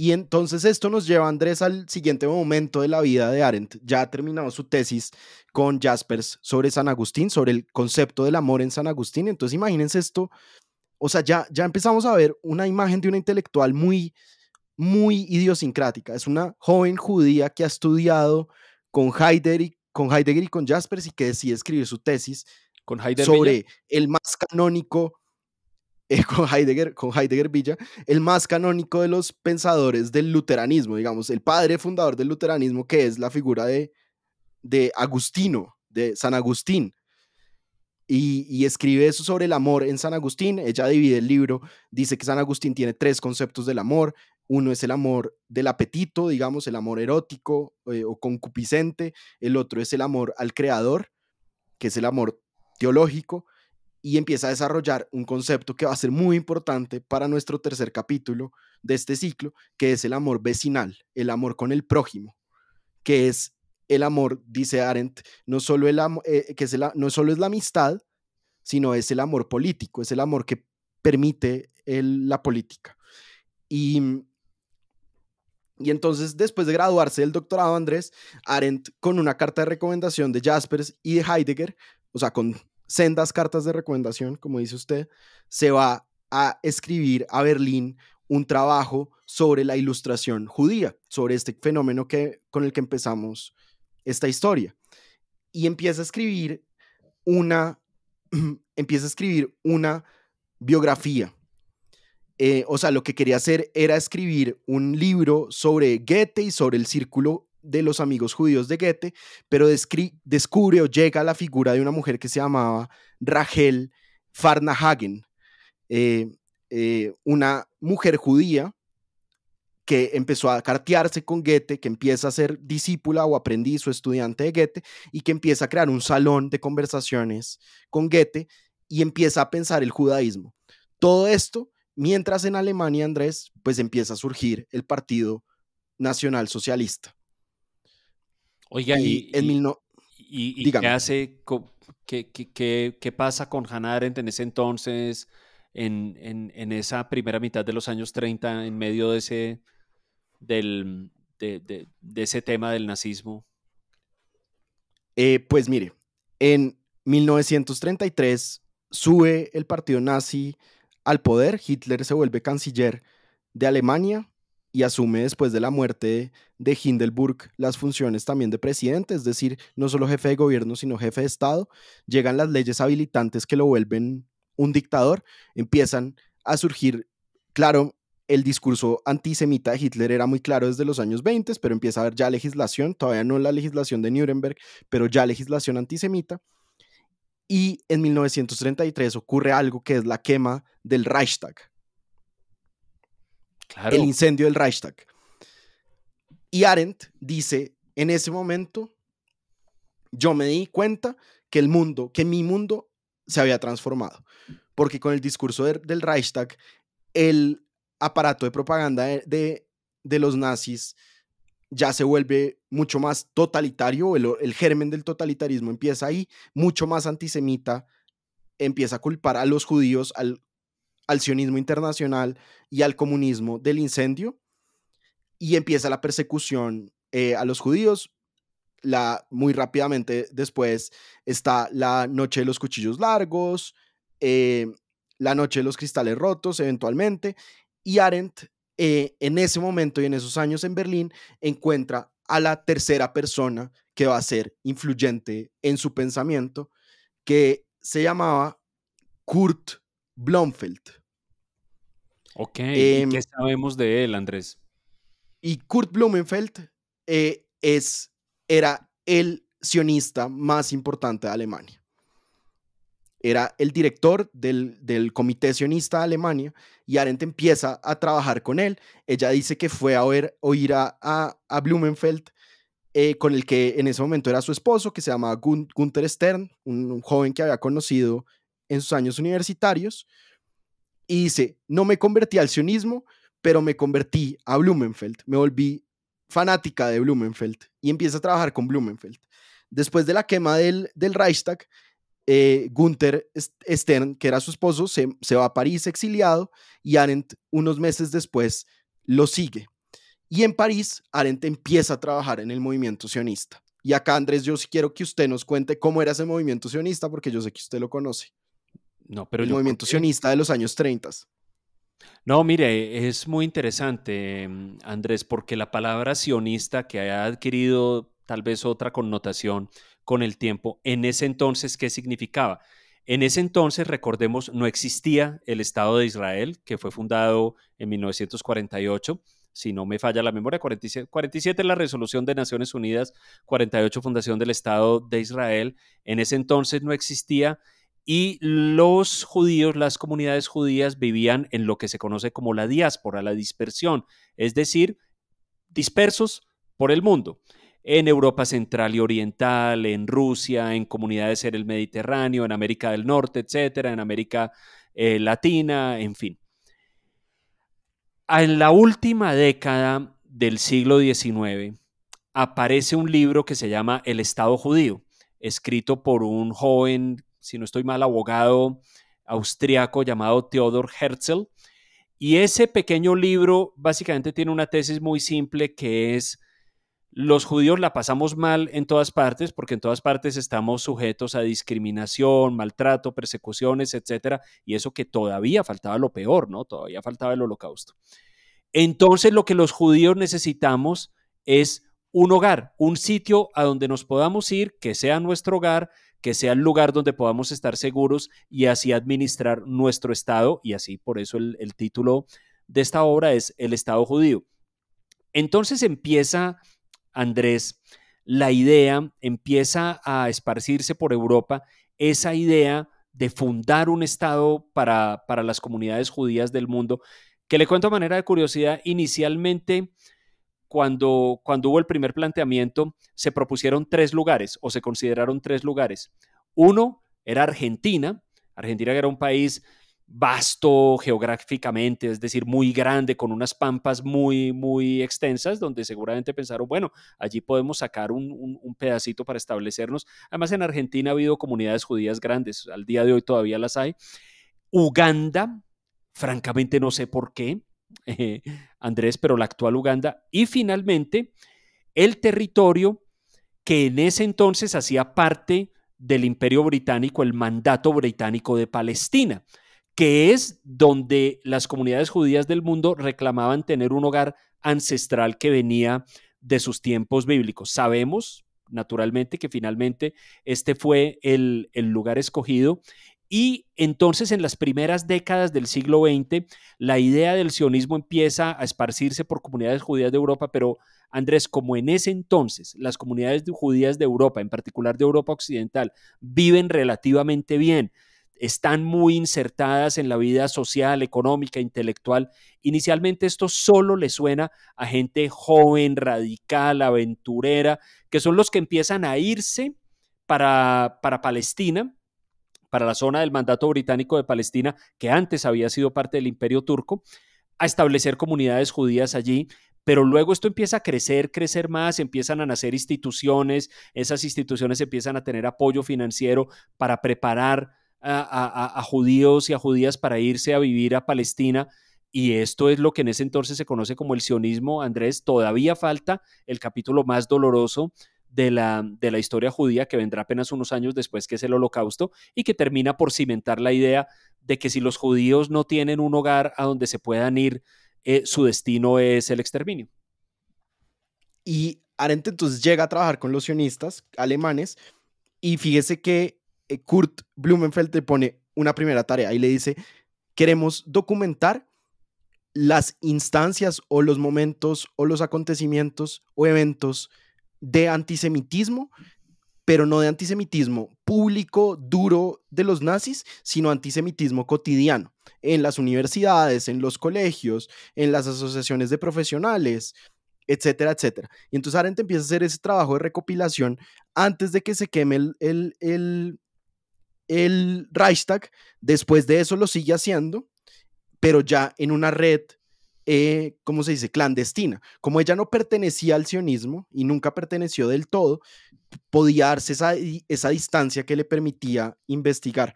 y entonces esto nos lleva, Andrés, al siguiente momento de la vida de Arendt. Ya ha terminado su tesis con Jaspers sobre San Agustín, sobre el concepto del amor en San Agustín. Entonces imagínense esto, o sea, ya, ya empezamos a ver una imagen de una intelectual muy, muy idiosincrática. Es una joven judía que ha estudiado con Heidegger y con, Heidegger y con Jaspers y que decide escribir su tesis con Heidegger sobre el más canónico eh, con, Heidegger, con Heidegger Villa, el más canónico de los pensadores del luteranismo, digamos, el padre fundador del luteranismo, que es la figura de, de Agustino, de San Agustín. Y, escribe eso sobre el amor en San Agustín. Ella divide el libro, dice que San Agustín tiene tres conceptos del amor. Uno es el amor del apetito, digamos, el amor erótico eh, o concupiscente. El otro es el amor al creador, que es el amor teológico y empieza a desarrollar un concepto que va a ser muy importante para nuestro tercer capítulo de este ciclo, que es el amor vecinal, el amor con el prójimo, que es el amor, dice Arendt, no solo, el eh, que es no solo es la amistad, sino es el amor político, es el amor que permite la política. Y, y entonces, después de graduarse del doctorado, Andrés, Arendt, con una carta de recomendación de Jaspers y de Heidegger, o sea, con sendas cartas de recomendación, como dice usted, se va a escribir a Berlín un trabajo sobre la ilustración judía, sobre este fenómeno que, con el que empezamos esta historia. Y empieza a escribir una, empieza a escribir una biografía. Eh, o sea, lo que quería hacer era escribir un libro sobre Goethe y sobre el círculo de los amigos judíos de Goethe, pero descubre o llega a la figura de una mujer que se llamaba Rachel Farnahagen, eh, eh, una mujer judía que empezó a cartearse con Goethe, que empieza a ser discípula o aprendiz o estudiante de Goethe y que empieza a crear un salón de conversaciones con Goethe y empieza a pensar el judaísmo. Todo esto Mientras en Alemania, Andrés, pues empieza a surgir el Partido Nacional Socialista. Oiga, y, y, qué hace, qué, qué, qué, pasa con Hannah Arendt en ese entonces, en, en, en, esa primera mitad de los años 30, en medio de ese, del, de, de, de ese tema del nazismo? Eh, pues mire, en 1933 sube el partido nazi al poder, Hitler se vuelve canciller de Alemania y asume después de la muerte de Hindenburg las funciones también de presidente, es decir, no solo jefe de gobierno, sino jefe de Estado. Llegan las leyes habilitantes que lo vuelven un dictador, empiezan a surgir, claro, el discurso antisemita de Hitler era muy claro desde los años 20, pero empieza a haber ya legislación, todavía no la legislación de Nuremberg, pero ya legislación antisemita. Y en 1933 ocurre algo que es la quema del Reichstag. El incendio del Reichstag. Y Arendt dice, en ese momento yo me di cuenta que el mundo, que mi mundo se había transformado. Porque con el discurso del Reichstag, el aparato de propaganda de, de, los nazis ya se vuelve mucho más totalitario, el, el, germen del totalitarismo empieza ahí, mucho más antisemita, empieza a culpar a los judíos, al, al sionismo internacional y al comunismo del incendio, y empieza la persecución eh, a los judíos. La, muy rápidamente después está la noche de los cuchillos largos, eh, la noche de los cristales rotos eventualmente, y Arendt, eh, en ese momento y en esos años en Berlín, encuentra a la tercera persona que va a ser influyente en su pensamiento, que se llamaba Kurt Blomfeld. Ok, ¿y em, qué sabemos de él, Andrés? Y Kurt Blumenfeld eh, es, era el sionista más importante de Alemania era el director del, Comité Sionista de Alemania y Arendt empieza a trabajar con él. Ella dice que fue a oír a, a, Blumenfeld, eh, con el que en ese momento era su esposo, que se llamaba Gunther Stern, un, joven que había conocido en sus años universitarios. Y dice, no me convertí al sionismo, pero me convertí a Blumenfeld, me volví fanática de Blumenfeld y empieza a trabajar con Blumenfeld. Después de la quema del, del Reichstag, eh, Gunther Stern, que era su esposo, se, va a París exiliado y Arendt unos meses después lo sigue. Y en París, Arendt empieza a trabajar en el movimiento sionista. Y acá, Andrés, yo sí quiero que usted nos cuente cómo era ese movimiento sionista, porque yo sé que usted lo conoce. No, pero el movimiento sionista de los años 30. No, mire, es muy interesante, mm, Andrés, porque la palabra sionista que ha adquirido tal vez otra connotación, con el tiempo. En ese entonces, ¿qué significaba? En ese entonces, recordemos, no existía el Estado de Israel, que fue fundado en 1948 si no me falla la memoria, 47, 47 es la resolución de Naciones Unidas, 48 fundación del Estado de Israel. En ese entonces no existía y los judíos, las comunidades judías vivían en lo que se conoce como la diáspora, la dispersión, es decir, dispersos por el mundo en Europa Central y Oriental, en Rusia, en comunidades en el Mediterráneo, en América del Norte, etcétera, en América eh, Latina, en fin. En la última década del siglo XIX aparece un libro que se llama El Estado Judío, escrito por un joven, si no estoy mal, abogado austriaco llamado Theodor Herzl. Y ese pequeño libro básicamente tiene una tesis muy simple que es los judíos la pasamos mal en todas partes porque en todas partes estamos sujetos a discriminación, maltrato, persecuciones, etcétera, y eso que todavía faltaba lo peor, ¿no? Todavía faltaba el holocausto. Entonces lo que los judíos necesitamos es un hogar, un sitio a donde nos podamos ir, que sea nuestro hogar, que sea el lugar donde podamos estar seguros y así administrar nuestro Estado, y así por eso el, título de esta obra es El Estado judío. Entonces empieza Andrés, la idea empieza a esparcirse por Europa, esa idea de fundar un Estado para, para las comunidades judías del mundo, que le cuento a manera de curiosidad, inicialmente cuando, cuando hubo el primer planteamiento, se propusieron tres lugares o se consideraron tres lugares. Uno era Argentina, Argentina era un país vasto geográficamente, es decir, muy grande, con unas pampas muy, muy extensas, donde seguramente pensaron, bueno, allí podemos sacar un, un, pedacito para establecernos. Además, en Argentina ha habido comunidades judías grandes, al día de hoy todavía las hay. Uganda, francamente no sé por qué, eh, Andrés, pero la actual Uganda. Y finalmente, el territorio que en ese entonces hacía parte del imperio británico, el mandato británico de Palestina que es donde las comunidades judías del mundo reclamaban tener un hogar ancestral que venía de sus tiempos bíblicos. Sabemos, naturalmente, que finalmente este fue el, lugar escogido y entonces en las primeras décadas del siglo XX, la idea del sionismo empieza a esparcirse por comunidades judías de Europa, pero Andrés, como en ese entonces las comunidades judías de Europa, en particular de Europa Occidental, viven relativamente bien, están muy insertadas en la vida social, económica, intelectual. Inicialmente esto solo le suena a gente joven, radical, aventurera, que son los que empiezan a irse para, para Palestina, para la zona del mandato británico de Palestina, que antes había sido parte del imperio turco, a establecer comunidades judías allí, pero luego esto empieza a crecer, crecer más, empiezan a nacer instituciones, esas instituciones empiezan a tener apoyo financiero para preparar a, judíos y a judías para irse a vivir a Palestina. Y esto es lo que en ese entonces se conoce como el sionismo. Andrés, todavía falta el capítulo más doloroso de la, de la historia judía que vendrá apenas unos años después, que es el holocausto, y que termina por cimentar la idea de que si los judíos no tienen un hogar a donde se puedan ir, eh, su destino es el exterminio. Y Arendt entonces llega a trabajar con los sionistas alemanes y fíjese que eh, Kurt Blumenfeld te pone una primera tarea y le dice, queremos documentar las instancias o los momentos o los acontecimientos o eventos de antisemitismo, pero no de antisemitismo público, duro de los nazis, sino antisemitismo cotidiano, en las universidades, en los colegios, en las asociaciones de profesionales, etcétera, etcétera. Y entonces Arendt empieza a hacer ese trabajo de recopilación antes de que se queme el, el, el Reichstag, después de eso lo sigue haciendo, pero ya en una red, eh, ¿cómo se dice?, clandestina. Como ella no pertenecía al sionismo y nunca perteneció del todo, podía darse esa, esa distancia que le permitía investigar.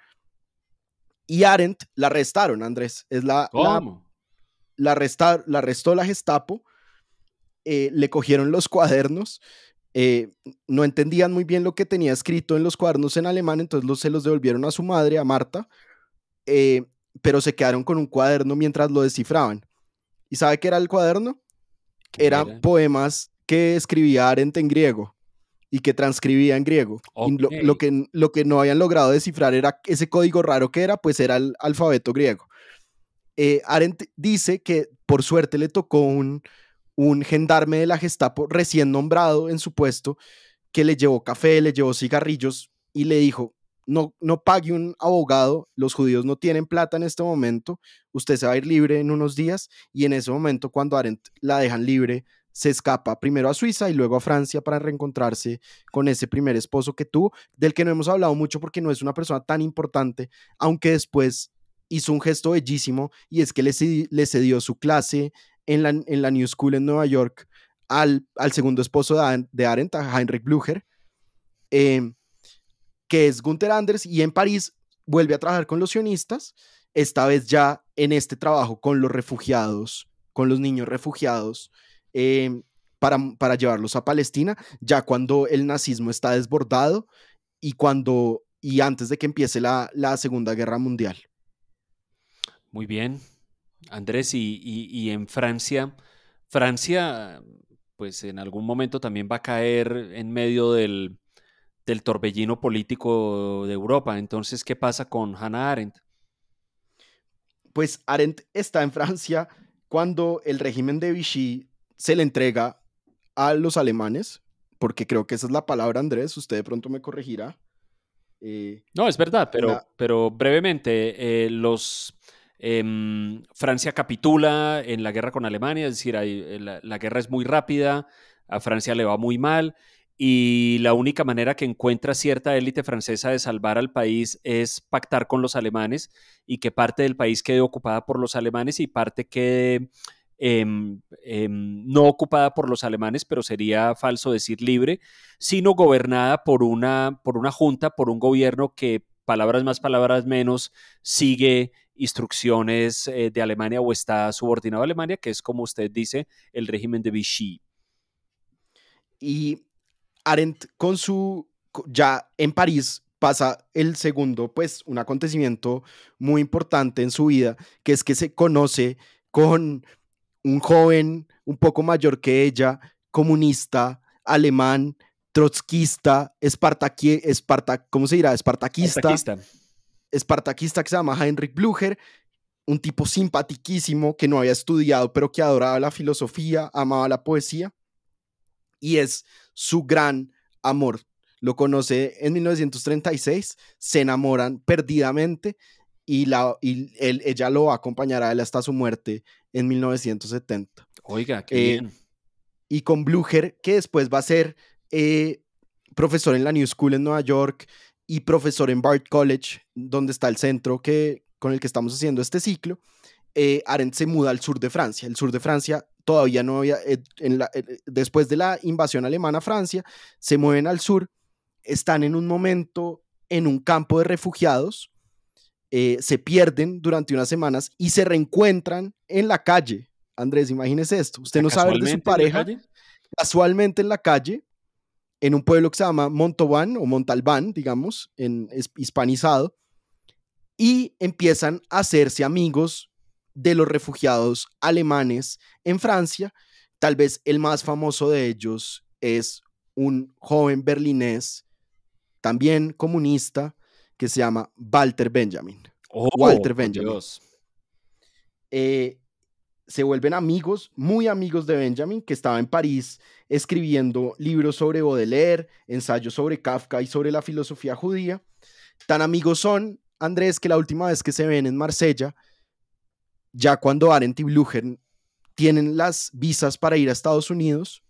Y Arendt la arrestaron, Andrés. Es la, ¿Cómo? La, la, la arrestó la Gestapo, eh, le cogieron los cuadernos eh, no entendían muy bien lo que tenía escrito en los cuadernos en alemán, entonces los, se los devolvieron a su madre, a Marta, eh, pero se quedaron con un cuaderno mientras lo descifraban. ¿Y sabe qué era el cuaderno? Eran poemas que escribía Arendt en griego y que transcribía en griego. lo, que, lo que no habían logrado descifrar era ese código raro que era, pues era el alfabeto griego. Eh, Arendt dice que por suerte le tocó un, un gendarme de la Gestapo recién nombrado en su puesto que le llevó café, le llevó cigarrillos y le dijo, no, no pague un abogado, los judíos no tienen plata en este momento, usted se va a ir libre en unos días y en ese momento cuando Arendt la dejan libre, se escapa primero a Suiza y luego a Francia para reencontrarse con ese primer esposo que tuvo, del que no hemos hablado mucho porque no es una persona tan importante, aunque después hizo un gesto bellísimo y es que le, le cedió su clase en la, en la New School en Nueva York al, al segundo esposo de, Arendt, Heinrich Blücher, em, que es Gunther Anders, y en París vuelve a trabajar con los sionistas, esta vez ya en este trabajo con los refugiados, con los niños refugiados, em, para, para llevarlos a Palestina, ya cuando el nazismo está desbordado y cuando y antes de que empiece la, la Segunda Guerra Mundial. Muy bien, Andrés, y, en Francia, Francia, pues en algún momento también va a caer en medio del, torbellino político de Europa. Entonces, ¿qué pasa con Hannah Arendt? Pues Arendt está en Francia cuando el régimen de Vichy se le entrega a los alemanes, porque creo que esa es la palabra, Andrés, usted de pronto me corregirá. Eh, no, es verdad, pero, pero brevemente, eh, los Em, Francia capitula en la guerra con Alemania, es decir, eh, la, guerra es muy rápida, a Francia le va muy mal y la única manera que encuentra cierta élite francesa de salvar al país es pactar con los alemanes y que parte del país quede ocupada por los alemanes y parte quede em, em, no ocupada por los alemanes, pero sería falso decir libre, sino gobernada por una, por una junta, por un gobierno que, palabras más, palabras menos, sigue instrucciones eh, de Alemania o está subordinado a Alemania, que es como usted dice, el régimen de Vichy. Y Arendt con su, ya en París pasa el segundo, pues un acontecimiento muy importante en su vida, que es que se conoce con un joven un poco mayor que ella, comunista, alemán, trotskista, espartaqui, esparta, ¿cómo se dirá? Espartaquista. Espartaquista. Espartaquista que se llama Heinrich Blücher, un tipo simpatiquísimo que no había estudiado, pero que adoraba la filosofía, amaba la poesía y es su gran amor. Lo conoce en 1936, se enamoran perdidamente y, la, y él, ella lo acompañará él hasta su muerte en 1970. Oiga, qué eh, bien. Y con Blucher, que después va a ser eh, profesor en la New School en Nueva York y profesor en Bard College, donde está el centro que, con el que estamos haciendo este ciclo. Eh, Arendt se muda al sur de Francia. El sur de Francia todavía no había, eh, en la, eh, después de la invasión alemana a Francia, se mueven al sur, están en un momento en un campo de refugiados, se pierden durante unas semanas y se reencuentran en la calle. Andrés, imagínese esto, usted no sabe de su pareja, casualmente en la calle, en un pueblo que se llama Montauban o Montalbán, digamos, en hispanizado, y empiezan a hacerse amigos de los refugiados alemanes en Francia. Tal vez el más famoso de ellos es un joven berlinés, también comunista, que se llama Walter Benjamin. Oh, Walter Benjamin. Eh, se vuelven amigos, muy amigos de Benjamin, que estaba en París escribiendo libros sobre Baudelaire, ensayos sobre Kafka y sobre la filosofía judía. Tan amigos son, Andrés, que la última vez que se ven en Marsella, ya cuando Arendt y Blücher tienen las visas para ir a Estados Unidos,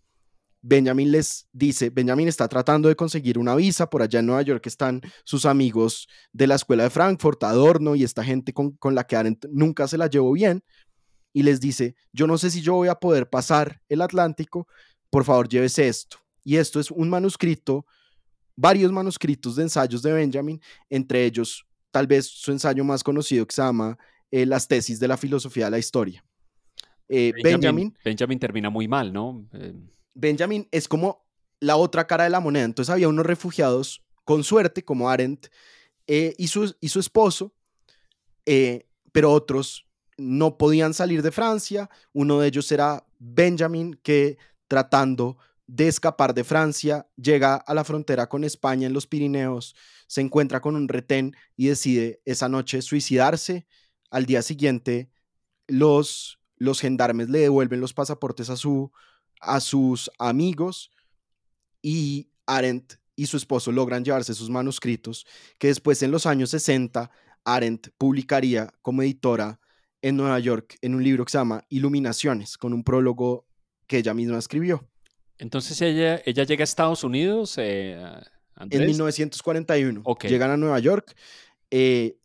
Benjamin les dice, Benjamin está tratando de conseguir una visa, por allá en Nueva York están sus amigos de la escuela de Frankfurt, Adorno y esta gente con, la que Arendt nunca se la llevó bien, y les dice, yo no sé si yo voy a poder pasar el Atlántico, por favor llévese esto. Y esto es un manuscrito, varios manuscritos de ensayos de Benjamin, entre ellos tal vez su ensayo más conocido que se llama eh, las tesis de la filosofía de la historia. Eh, Benjamin, Benjamin, termina muy mal, ¿no? Eh, Benjamin es como la otra cara de la moneda. Entonces había unos refugiados con suerte, como Arendt y, su, y su esposo, pero otros no podían salir de Francia. Uno de ellos era Benjamin, que tratando de escapar de Francia, llega a la frontera con España en los Pirineos, se encuentra con un retén y decide esa noche suicidarse al día siguiente, los, los gendarmes le devuelven los pasaportes a, su, a sus amigos y Arendt y su esposo logran llevarse sus manuscritos, que después en los años 60 Arendt publicaría como editora en Nueva York en un libro que se llama Iluminaciones, con un prólogo que ella misma escribió. Entonces ella, ella llega a Estados Unidos. Eh, en 1941. Llegan a Nueva York. Eh,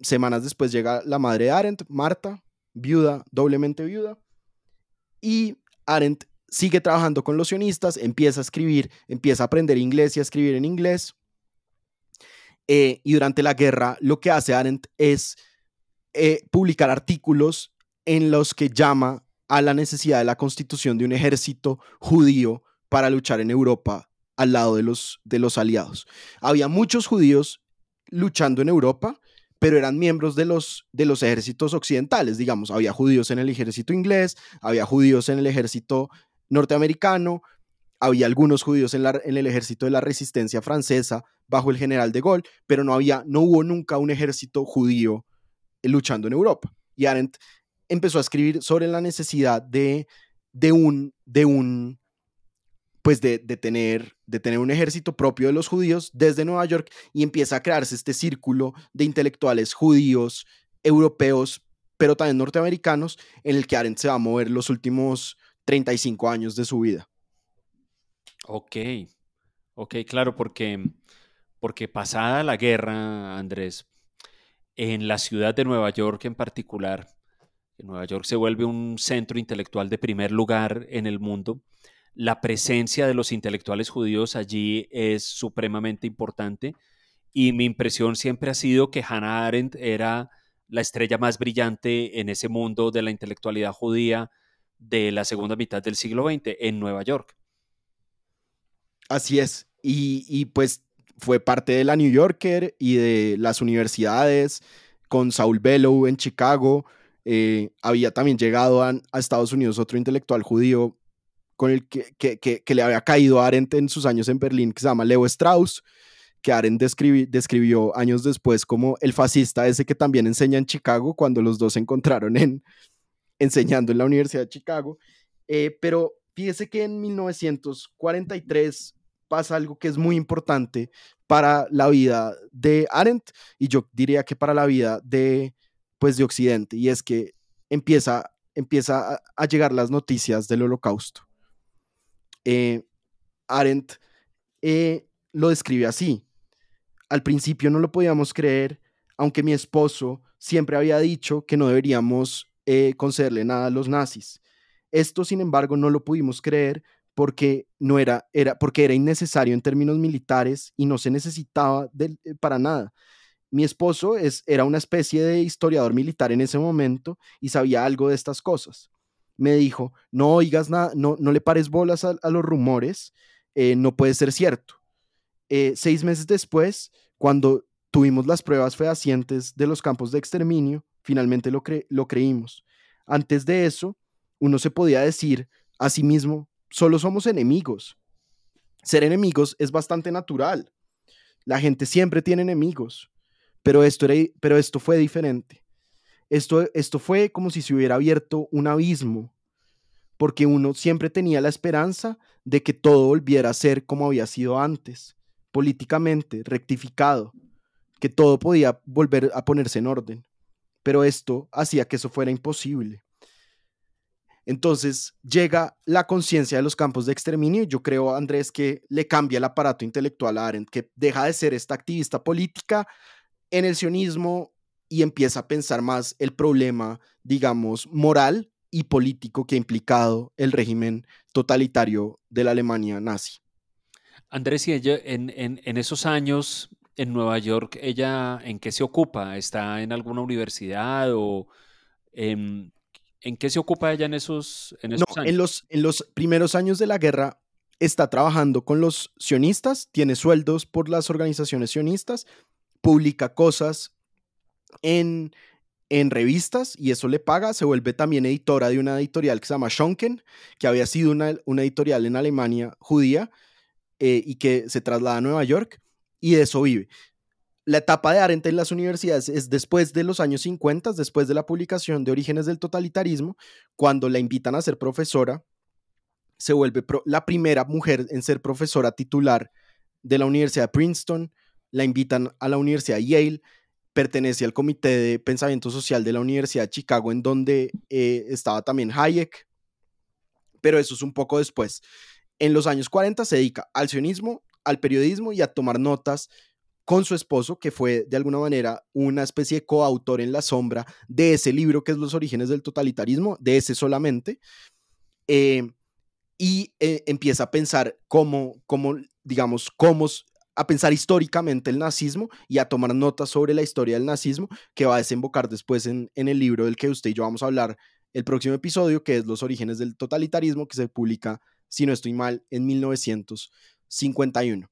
Semanas después llega la madre de Arendt, Marta, viuda, doblemente viuda. Y Arendt sigue trabajando con los sionistas, empieza a escribir, empieza a aprender inglés y a escribir en inglés. Eh, y durante la guerra lo que hace Arendt es eh, publicar artículos en los que llama a la necesidad de la constitución de un ejército judío para luchar en Europa al lado de los, de los aliados. Había muchos judíos luchando en Europa, pero eran miembros de los, de los ejércitos occidentales, digamos, había judíos en el ejército inglés, había judíos en el ejército norteamericano, había algunos judíos en, el ejército de la resistencia francesa bajo el general de Gaulle, pero no, había, no hubo nunca un ejército judío luchando en Europa. Y Arendt empezó a escribir sobre la necesidad de, de, un, de un pues de, tener, de tener un ejército propio de los judíos desde Nueva York y empieza a crearse este círculo de intelectuales judíos, europeos, pero también norteamericanos, en el que Arendt se va a mover los últimos 35 años de su vida. Ok. Ok, claro, porque, porque pasada la guerra, Andrés, en la ciudad de Nueva York en particular, Nueva York se vuelve un centro intelectual de primer lugar en el mundo. La presencia de los intelectuales judíos allí es supremamente importante y mi impresión siempre ha sido que Hannah Arendt era la estrella más brillante en ese mundo de la intelectualidad judía de la segunda mitad del siglo XX en Nueva York. Así es. Y, pues fue parte de la New Yorker y de las universidades, con Saul Bellow en Chicago. Eh, había también llegado a, Estados Unidos otro intelectual judío con el que, que, le había caído a Arendt en sus años en Berlín, que se llama Leo Strauss, que Arendt describió años después como el fascista ese que también enseña en Chicago cuando los dos se encontraron en, enseñando en la Universidad de Chicago. Eh, pero fíjese que en 1943 pasa algo que es muy importante para la vida de Arendt y yo diría que para la vida de, pues, de Occidente, y es que empieza, empieza a, llegar las noticias del holocausto. Eh, Arendt eh, lo describe así. Al principio no lo podíamos creer, aunque mi esposo siempre había dicho que no deberíamos eh, concederle nada a los nazis. Esto, sin embargo, no lo pudimos creer porque no era, era, porque era innecesario en términos militares y no se necesitaba eh, para nada. Mi esposo es, era una especie de historiador militar en ese momento y sabía algo de estas cosas. Me dijo, no oigas nada, no, no le pares bolas a, los rumores, eh, no puede ser cierto. Eh, seis meses después, cuando tuvimos las pruebas fehacientes de los campos de exterminio, finalmente lo, lo creímos. Antes de eso, uno se podía decir a sí mismo, solo somos enemigos. Ser enemigos es bastante natural. La gente siempre tiene enemigos, pero esto, pero esto fue diferente. Esto, esto fue como si se hubiera abierto un abismo, porque uno siempre tenía la esperanza de que todo volviera a ser como había sido antes, políticamente, rectificado, que todo podía volver a ponerse en orden. Pero esto hacía que eso fuera imposible. Entonces llega la conciencia de los campos de exterminio yo creo, Andrés, que le cambia el aparato intelectual a Arendt, que deja de ser esta activista política en el sionismo y empieza a pensar más el problema, digamos, moral y político que ha implicado el régimen totalitario de la Alemania nazi. Andrés, y ella en, en esos años en Nueva York, ¿ella en qué se ocupa? ¿Está en alguna universidad o en ¿En qué se ocupa ella en esos, en años? En los, en los primeros años de la guerra está trabajando con los sionistas, tiene sueldos por las organizaciones sionistas, publica cosas en, en revistas y eso le paga, se vuelve también editora de una editorial que se llama Schonken, que había sido una, una editorial en Alemania judía eh, y que se traslada a Nueva York y de eso vive. La etapa de Arendt en las universidades es después de los años 50, después de la publicación de Orígenes del Totalitarismo, cuando la invitan a ser profesora, se vuelve la primera mujer en ser profesora titular de la Universidad de Princeton, la invitan a la Universidad de Yale, pertenece al Comité de Pensamiento Social de la Universidad de Chicago, en donde eh, estaba también Hayek, pero eso es un poco después. En los años 40 se dedica al sionismo, al periodismo y a tomar notas con su esposo, que fue de alguna manera una especie de coautor en la sombra de ese libro que es Los orígenes del totalitarismo, de ese solamente, eh, y eh, empieza a pensar cómo, cómo, digamos, cómo, a pensar históricamente el nazismo y a tomar notas sobre la historia del nazismo, que va a desembocar después en, en el libro del que usted y yo vamos a hablar el próximo episodio, que es Los orígenes del totalitarismo, que se publica, si no estoy mal, en 1951.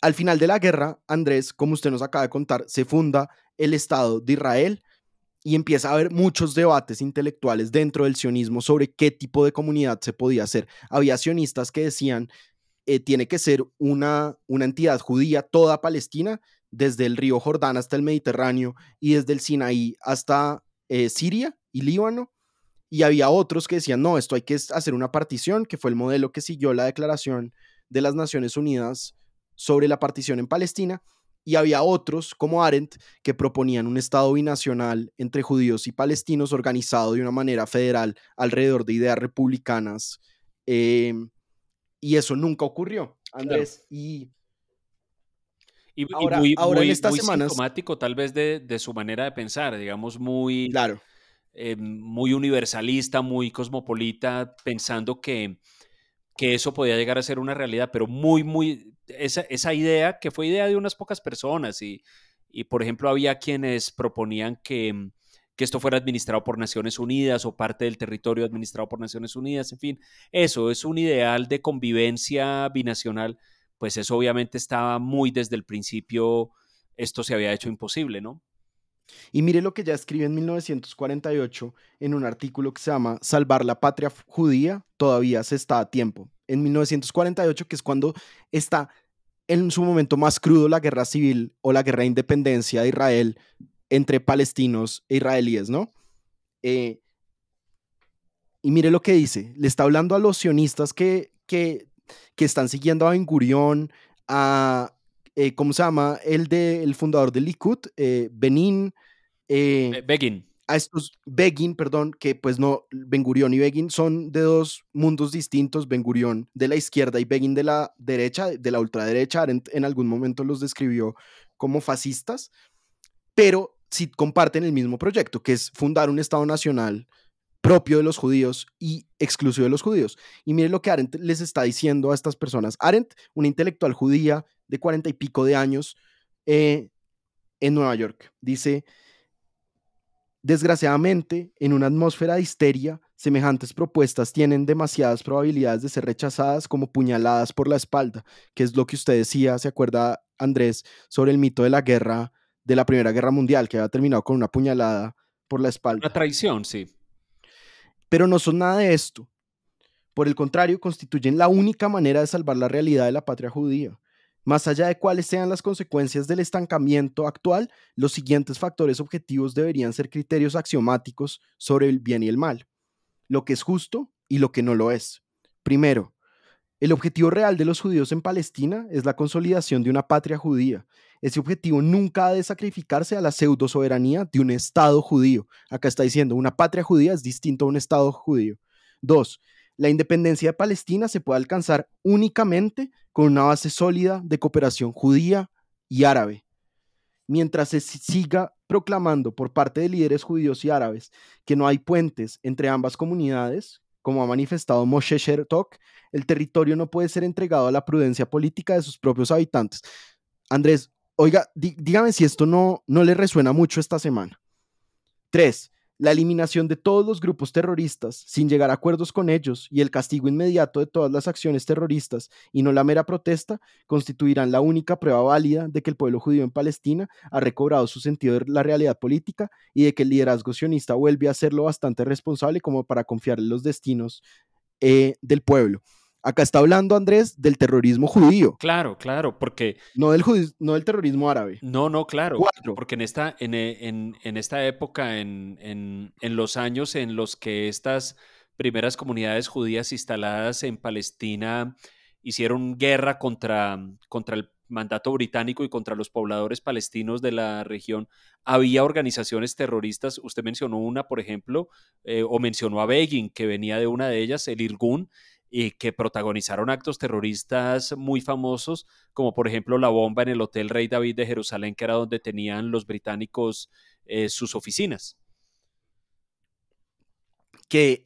Al final de la guerra, Andrés, como usted nos acaba de contar, se funda el Estado de Israel y empieza a haber muchos debates intelectuales dentro del sionismo sobre qué tipo de comunidad se podía hacer. Había sionistas que decían, eh, tiene que ser una, una entidad judía toda Palestina, desde el río Jordán hasta el Mediterráneo y desde el Sinaí hasta eh, Siria y Líbano. Y había otros que decían, no, esto hay que hacer una partición, que fue el modelo que siguió la Declaración de las Naciones Unidas sobre la partición en Palestina y había otros, como Arendt, que proponían un Estado binacional entre judíos y palestinos organizado de una manera federal alrededor de ideas republicanas. Em, Y eso nunca ocurrió, Andrés. Y y, ahora, muy, ahora en estas semanas... sintomático tal vez de, de, su manera de pensar, digamos, muy, claro. Eh, muy universalista, muy cosmopolita, pensando que, que eso podía llegar a ser una realidad, pero muy, muy, esa, esa idea que fue idea de unas pocas personas y, y por ejemplo, había quienes proponían que, que esto fuera administrado por Naciones Unidas o parte del territorio administrado por Naciones Unidas, en fin, eso es un ideal de convivencia binacional pues eso obviamente estaba muy desde el principio, esto se había hecho imposible, ¿no? Y mire lo que ya escribe en 1948 en un artículo que se llama Salvar la patria judía, todavía se está a tiempo. En 1948, que es cuando está en su momento más crudo la guerra civil o la guerra de independencia de Israel entre palestinos e israelíes, ¿no? Eh, y mire lo que dice, le está hablando a los sionistas que, que que están siguiendo a Ben Gurión, a, eh, ¿cómo se llama? El, de, el fundador del Likud, eh, Benin. Eh, Begin. A estos, Begin, perdón, que pues no, Ben Gurión y Begin son de dos mundos distintos, Ben Gurión de la izquierda y Begin de la derecha, de la ultraderecha, en, en algún momento los describió como fascistas, pero sí comparten el mismo proyecto, que es fundar un Estado nacional propio de los judíos y exclusivo de los judíos. Y miren lo que Arendt les está diciendo a estas personas. Arendt, una intelectual judía de cuarenta y pico de años eh, en Nueva York, dice, desgraciadamente, en una atmósfera de histeria, semejantes propuestas tienen demasiadas probabilidades de ser rechazadas como puñaladas por la espalda, que es lo que usted decía, se acuerda Andrés, sobre el mito de la guerra, de la Primera Guerra Mundial, que había terminado con una puñalada por la espalda. Una traición, sí pero no son nada de esto. Por el contrario, constituyen la única manera de salvar la realidad de la patria judía. Más allá de cuáles sean las consecuencias del estancamiento actual, los siguientes factores objetivos deberían ser criterios axiomáticos sobre el bien y el mal, lo que es justo y lo que no lo es. Primero, el objetivo real de los judíos en Palestina es la consolidación de una patria judía. Ese objetivo nunca ha de sacrificarse a la pseudo soberanía de un Estado judío. Acá está diciendo, una patria judía es distinto a un Estado judío. Dos, la independencia de Palestina se puede alcanzar únicamente con una base sólida de cooperación judía y árabe. Mientras se siga proclamando por parte de líderes judíos y árabes que no hay puentes entre ambas comunidades, como ha manifestado Moshe Shertok, el territorio no puede ser entregado a la prudencia política de sus propios habitantes. Andrés, oiga, dígame si esto no, no le resuena mucho esta semana. Tres, la eliminación de todos los grupos terroristas sin llegar a acuerdos con ellos y el castigo inmediato de todas las acciones terroristas y no la mera protesta constituirán la única prueba válida de que el pueblo judío en Palestina ha recobrado su sentido de la realidad política y de que el liderazgo sionista vuelve a ser lo bastante responsable como para confiar en los destinos eh, del pueblo. Acá está hablando Andrés del terrorismo judío. Claro, claro, porque... No del, no del terrorismo árabe. No, no, claro. Porque en esta, en, en, en esta época, en, en, los años en los que estas primeras comunidades judías instaladas en Palestina hicieron guerra contra, contra el mandato británico y contra los pobladores palestinos de la región, había organizaciones terroristas. Usted mencionó una, por ejemplo, eh, o mencionó a Begin, que venía de una de ellas, el Irgun, y que protagonizaron actos terroristas muy famosos, como por ejemplo la bomba en el Hotel Rey David de Jerusalén, que era donde tenían los británicos eh, sus oficinas. Que,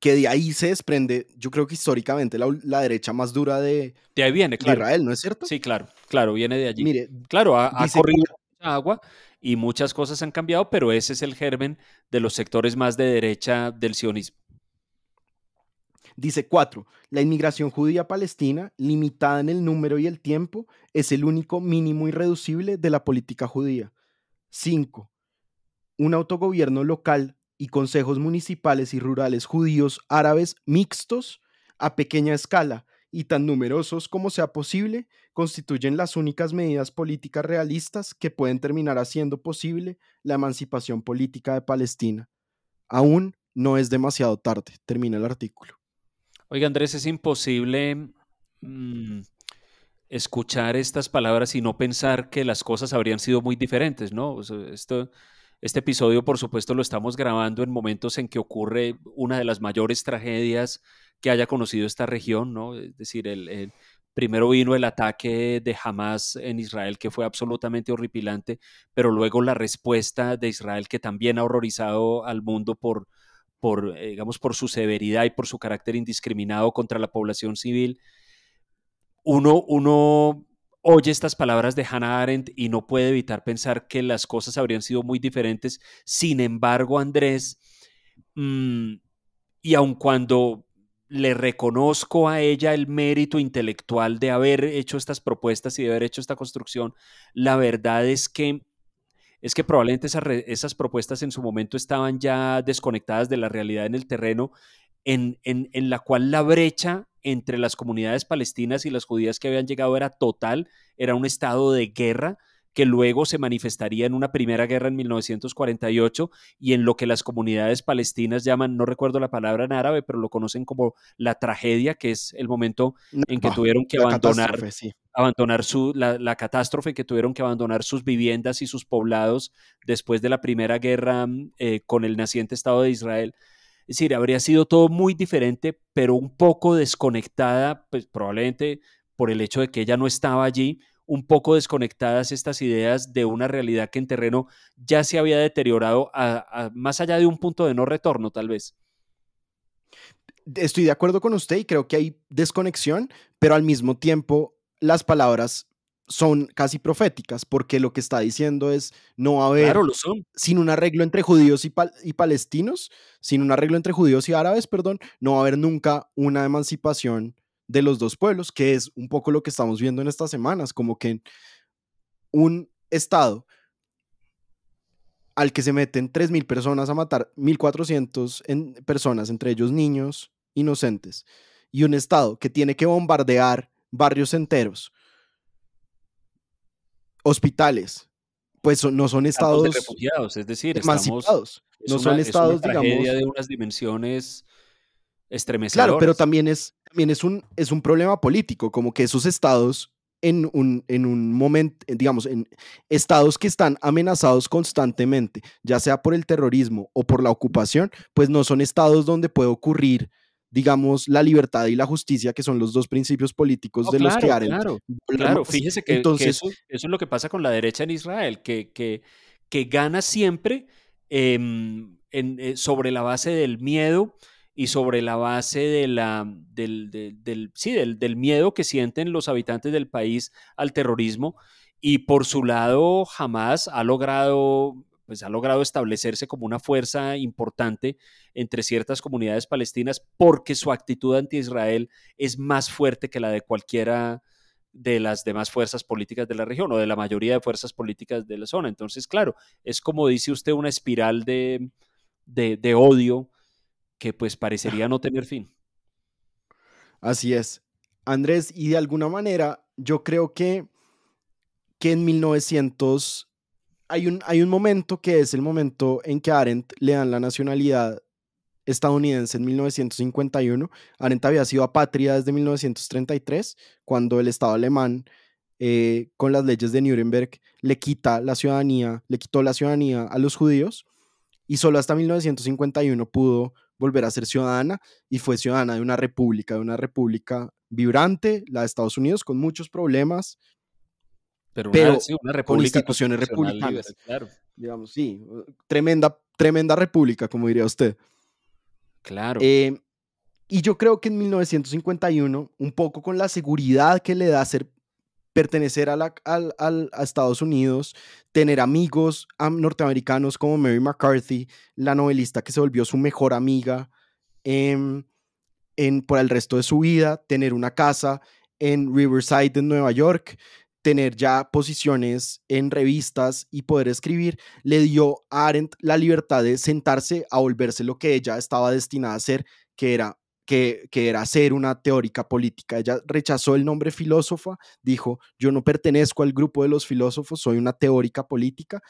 que de ahí se desprende, yo creo que históricamente la, derecha más dura de, de, ahí viene, claro. Israel, ¿no es cierto? Sí, claro, claro, viene de allí. Mire, claro, ha, ha corrido mucha agua y muchas cosas han cambiado, pero ese es el germen de los sectores más de derecha del sionismo. Dice cuatro, la inmigración judía palestina, limitada en el número y el tiempo, es el único mínimo irreducible de la política judía. Cinco, un autogobierno local y consejos municipales y rurales judíos árabes mixtos a pequeña escala y tan numerosos como sea posible, constituyen las únicas medidas políticas realistas que pueden terminar haciendo posible la emancipación política de Palestina. Aún no es demasiado tarde, termina el artículo. Oiga, Andrés, es imposible mm, escuchar estas palabras y no pensar que las cosas habrían sido muy diferentes, ¿no? esto, este episodio, por supuesto, lo estamos grabando en momentos en que ocurre una de las mayores tragedias que haya conocido esta región, ¿no? Es decir, el, primero vino el ataque de Hamas en Israel, que fue absolutamente horripilante, pero luego la respuesta de Israel, que también ha horrorizado al mundo por, por eh, digamos, por su severidad y por su carácter indiscriminado contra la población civil. Uno, uno oye estas palabras de Hannah Arendt y no puede evitar pensar que las cosas habrían sido muy diferentes. Sin embargo, Andrés, mm, y aun cuando le reconozco a ella el mérito intelectual de haber hecho estas propuestas y de haber hecho esta construcción, la verdad es que es que probablemente esas, esas propuestas en su momento estaban ya desconectadas de la realidad en el terreno, en, en, en la cual la brecha entre las comunidades palestinas y las judías que habían llegado era total, era un estado de guerra que luego se manifestaría en una primera guerra en 1948 y en lo que las comunidades palestinas llaman, no recuerdo la palabra en árabe, pero lo conocen como la tragedia, que es el momento en que tuvieron que abandonar, abandonar su, la, catástrofe, que tuvieron que abandonar sus viviendas y sus poblados después de la primera guerra eh, con el naciente Estado de Israel. Es decir, habría sido todo muy diferente, pero un poco desconectada, pues probablemente por el hecho de que ella no estaba allí, un poco desconectadas estas ideas de una realidad que en terreno ya se había deteriorado más allá de un punto de no retorno, tal vez. Estoy de acuerdo con usted y creo que hay desconexión, pero al mismo tiempo las palabras son casi proféticas, porque lo que está diciendo es no va a haber, claro, lo son. sin un arreglo entre judíos y, y, palestinos, sin un arreglo entre judíos y árabes, perdón, no va a haber nunca una emancipación de los dos pueblos, que es un poco lo que estamos viendo en estas semanas, como que un Estado al que se meten 3.000 personas a matar 1.400 en personas, entre ellos niños inocentes, y un Estado que tiene que bombardear barrios enteros hospitales, pues no son estados de refugiados, es decir, emancipados. no son estados, es una tragedia de unas dimensiones estremecedoras. Claro, pero también es, también es un, es un problema político, como que esos estados en un, en un momento, digamos, en estados que están amenazados constantemente, ya sea por el terrorismo o por la ocupación, pues no son estados donde puede ocurrir digamos, la libertad y la justicia, que son los dos principios políticos de los que Arendt. Claro, claro. fíjese que, Entonces, eso, es lo que pasa con la derecha en Israel, que, que, que gana siempre em, en, eh, sobre la base del miedo y sobre la base de la, del, del, sí, del, del miedo que sienten los habitantes del país al terrorismo. Y por su lado, jamás ha logrado pues ha logrado establecerse como una fuerza importante entre ciertas comunidades palestinas porque su actitud anti-Israel es más fuerte que la de cualquiera de las demás fuerzas políticas de la región o de la mayoría de fuerzas políticas de la zona. Entonces, claro, es como dice usted una espiral de, de, odio que pues parecería no tener fin. Así es. Andrés, y de alguna manera yo creo que, que en 1900 hay un, hay un momento que es el momento en que Arendt le dan la nacionalidad estadounidense en 1951. Arendt había sido apátrida desde 1933, cuando el Estado alemán, eh, con las leyes de Nuremberg, le quita la ciudadanía, le quitó la ciudadanía a los judíos, y solo hasta 1951 pudo volver a ser ciudadana y fue ciudadana de una república, de una república vibrante, la de Estados Unidos, con muchos problemas, pero, una, república con instituciones republicanas. claro. Digamos, sí, tremenda, tremenda república, como diría usted. Claro. Eh, y yo creo que en 1951, un poco con la seguridad que le da ser pertenecer a, la, a Estados Unidos, tener amigos norteamericanos como Mary McCarthy, la novelista que se volvió su mejor amiga em, en, por el resto de su vida, tener una casa en Riverside, en Nueva York, tener ya posiciones en revistas y poder escribir, le dio a Arendt la libertad de sentarse a volverse lo que ella estaba destinada a ser, que era, que, que era ser una teórica política. Ella rechazó el nombre filósofa, dijo, yo no pertenezco al grupo de los filósofos, soy una teórica política.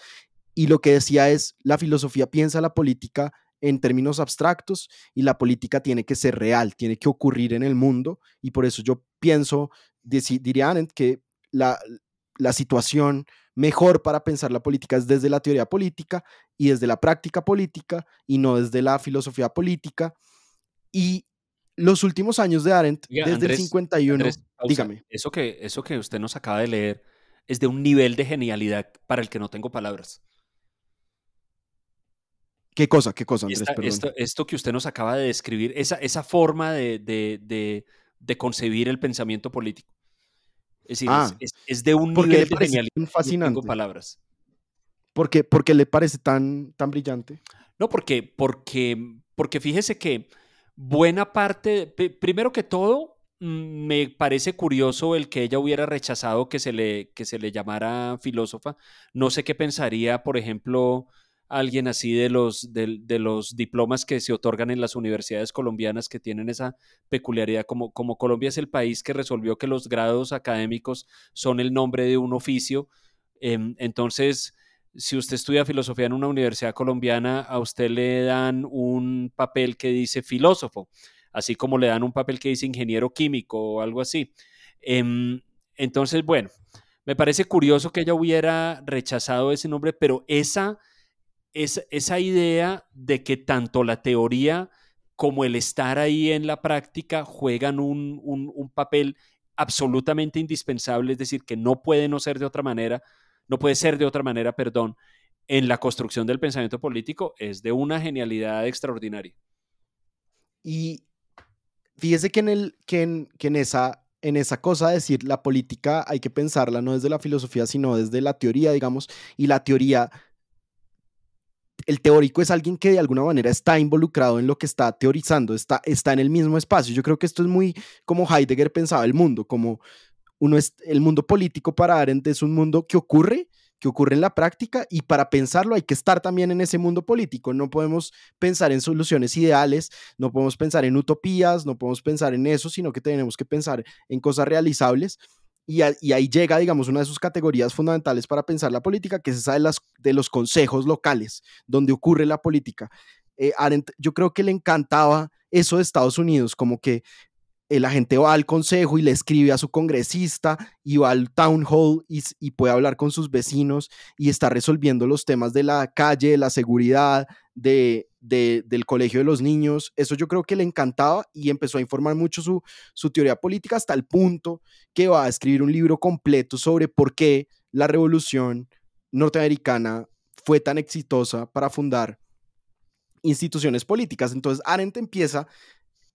Y lo que decía es, la filosofía piensa la política en términos abstractos y la política tiene que ser real, tiene que ocurrir en el mundo y por eso yo pienso, diría Arendt, que la, situación mejor para pensar la política es desde la teoría política y desde la práctica política y no desde la filosofía política. Y los últimos años de Arendt, desde el 51, dígame. Eso que, eso que usted nos acaba de leer es de un nivel de genialidad para el que no tengo palabras. ¿Qué cosa? ¿Qué cosa, Andrés? esto, que usted nos acaba de describir, esa, esa forma de, de, de, concebir el pensamiento político. Es decir, es, ah, de un nivel de genialidad. Fascinante. No tengo palabras. ¿Por qué, le parece tan, tan brillante? No, porque, porque, porque fíjese que buena parte, primero que todo, mm, me parece curioso el que ella hubiera rechazado que se le, que se le llamara filósofa. No sé qué pensaría, por ejemplo, alguien así de los, de, los diplomas que se otorgan en las universidades colombianas que tienen esa peculiaridad, como, como Colombia es el país que resolvió que los grados académicos son el nombre de un oficio, em, entonces si usted estudia filosofía en una universidad colombiana, a usted le dan un papel que dice filósofo, así como le dan un papel que dice ingeniero químico o algo así. Em, entonces, bueno, me parece curioso que ella hubiera rechazado ese nombre, pero esa, esa, idea de que tanto la teoría como el estar ahí en la práctica juegan un, papel absolutamente indispensable, es decir, que no puede no ser de otra manera, no puede ser de otra manera, perdón, en la construcción del pensamiento político es de una genialidad extraordinaria. Y fíjese que en, el, que en, esa, en esa cosa de decir la política hay que pensarla no desde la filosofía, sino desde la teoría, digamos, y la teoría, el teórico es alguien que de alguna manera está involucrado en lo que está teorizando, está, está en el mismo espacio. Yo creo que esto es muy como Heidegger pensaba el mundo, como uno es, el mundo político para Arendt es un mundo que ocurre, que ocurre en la práctica y para pensarlo hay que estar también en ese mundo político. No podemos pensar en soluciones ideales, no podemos pensar en utopías, no podemos pensar en eso, sino que tenemos que pensar en cosas realizables. Y, ahí llega, digamos, una de sus categorías fundamentales para pensar la política, que es esa de, las, de los consejos locales, donde ocurre la política. Eh, yo creo que le encantaba eso de Estados Unidos, como que la gente va al consejo y le escribe a su congresista y va al town hall y, puede hablar con sus vecinos y está resolviendo los temas de la calle, de la seguridad, de, del colegio de los niños. Eso yo creo que le encantaba y empezó a informar mucho su, su teoría política hasta el punto que va a escribir un libro completo sobre por qué la revolución norteamericana fue tan exitosa para fundar instituciones políticas. Entonces Arendt empieza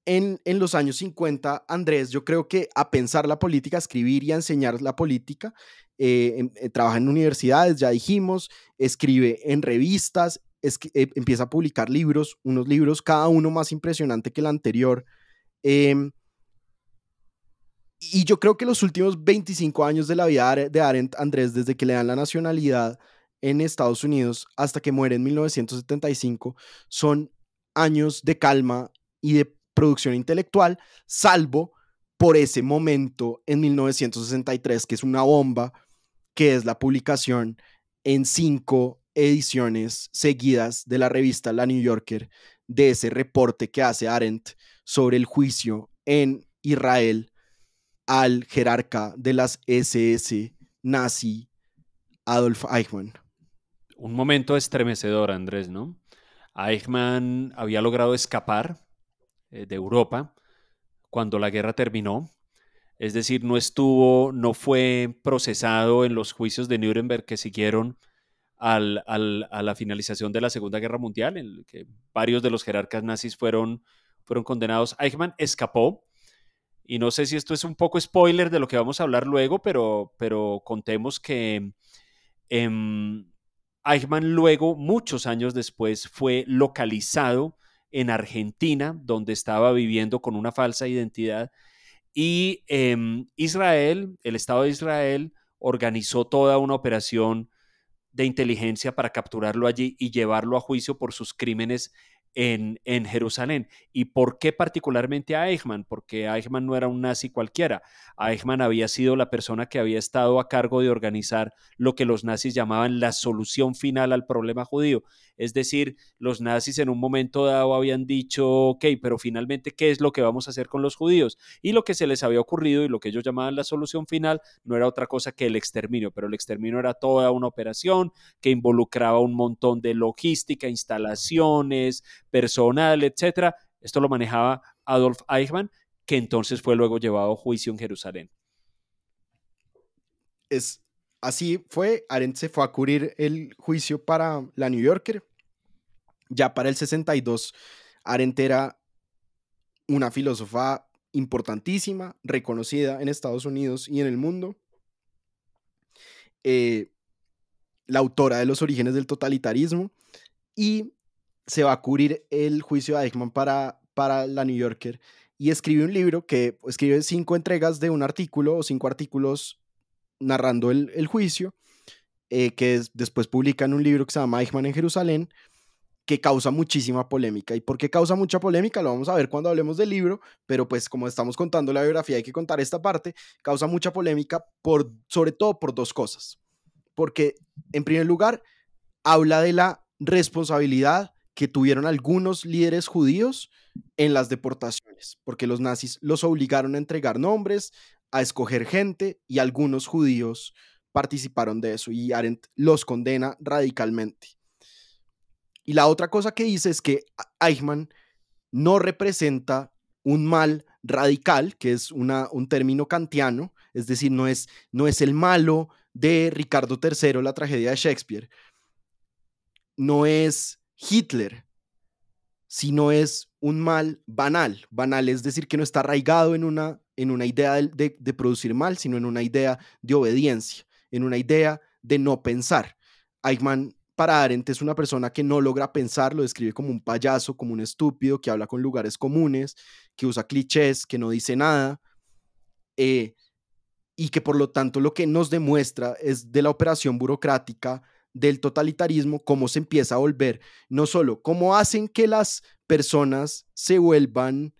en, los años 50, Andrés, yo creo que a pensar la política, a escribir y a enseñar la política, eh, em, eh, trabaja en universidades, ya dijimos, escribe en revistas, eh, empieza a publicar libros, unos libros, cada uno más impresionante que el anterior. Em, y yo creo que los últimos 25 años de la vida de Arendt, Andrés, desde que le dan la nacionalidad en Estados Unidos hasta que muere en 1975, son años de calma y de producción intelectual, salvo por ese momento en 1963, que es una bomba, que es la publicación en cinco ediciones seguidas de la revista La New Yorker de ese reporte que hace Arendt sobre el juicio en Israel al jerarca de las SS nazi Adolf Eichmann. Un momento estremecedor, Andrés, ¿no? Eichmann había logrado escapar de Europa cuando la guerra terminó. Es decir, no estuvo, no fue procesado en los juicios de Nuremberg que siguieron a la finalización de la Segunda Guerra Mundial, en que varios de los jerarcas nazis fueron, fueron condenados. Eichmann escapó, y no sé si esto es un poco spoiler de lo que vamos a hablar luego, pero, pero contemos que em, Eichmann luego, muchos años después, fue localizado en Argentina, donde estaba viviendo con una falsa identidad. Y em, Israel, el Estado de Israel, organizó toda una operación de inteligencia para capturarlo allí y llevarlo a juicio por sus crímenes en, en, Jerusalén. ¿Y por qué particularmente a Eichmann? Porque Eichmann no era un nazi cualquiera. Eichmann había sido la persona que había estado a cargo de organizar lo que los nazis llamaban la solución final al problema judío. Es decir, los nazis en un momento dado habían dicho, ok, pero finalmente, ¿qué es lo que vamos a hacer con los judíos? Y lo que se les había ocurrido y lo que ellos llamaban la solución final no era otra cosa que el exterminio, pero el exterminio era toda una operación que involucraba un montón de logística, instalaciones, personal, etcétera. Esto lo manejaba Adolf Eichmann, que entonces fue luego llevado a juicio en Jerusalén. Es, así fue, Arendt se fue a cubrir el juicio para la New Yorker. Ya para el 62, Arendt era una filósofa importantísima, reconocida en Estados Unidos y en el mundo. Eh, la autora de los orígenes del totalitarismo y se va a cubrir el juicio de Eichmann para, para la New Yorker y escribe un libro que escribe cinco entregas de un artículo o cinco artículos narrando el, juicio, eh, que después publican un libro que se llama Eichmann en Jerusalén, que causa muchísima polémica. ¿Y por qué causa mucha polémica? Lo vamos a ver cuando hablemos del libro, pero pues como estamos contando la biografía, hay que contar esta parte, causa mucha polémica por, sobre todo por dos cosas. Porque, en primer lugar, habla de la responsabilidad que tuvieron algunos líderes judíos en las deportaciones, porque los nazis los obligaron a entregar nombres, a escoger gente y algunos judíos participaron de eso y Arendt los condena radicalmente. Y la otra cosa que dice es que Eichmann no representa un mal radical, que es un término kantiano, es decir, no es, no es el malo de Ricardo III, la tragedia de Shakespeare, no es Hitler, sino es un mal banal. Banal es decir, que no está arraigado en una, en una idea de, de producir mal, sino en una idea de obediencia, en una idea de no pensar. Eichmann para Arendt es una persona que no logra pensar, lo describe como un payaso, como un estúpido, que habla con lugares comunes, que usa clichés, que no dice nada, eh, y que por lo tanto lo que nos demuestra es de la operación burocrática del totalitarismo, cómo se empieza a volver, no solo cómo hacen que las personas se vuelvan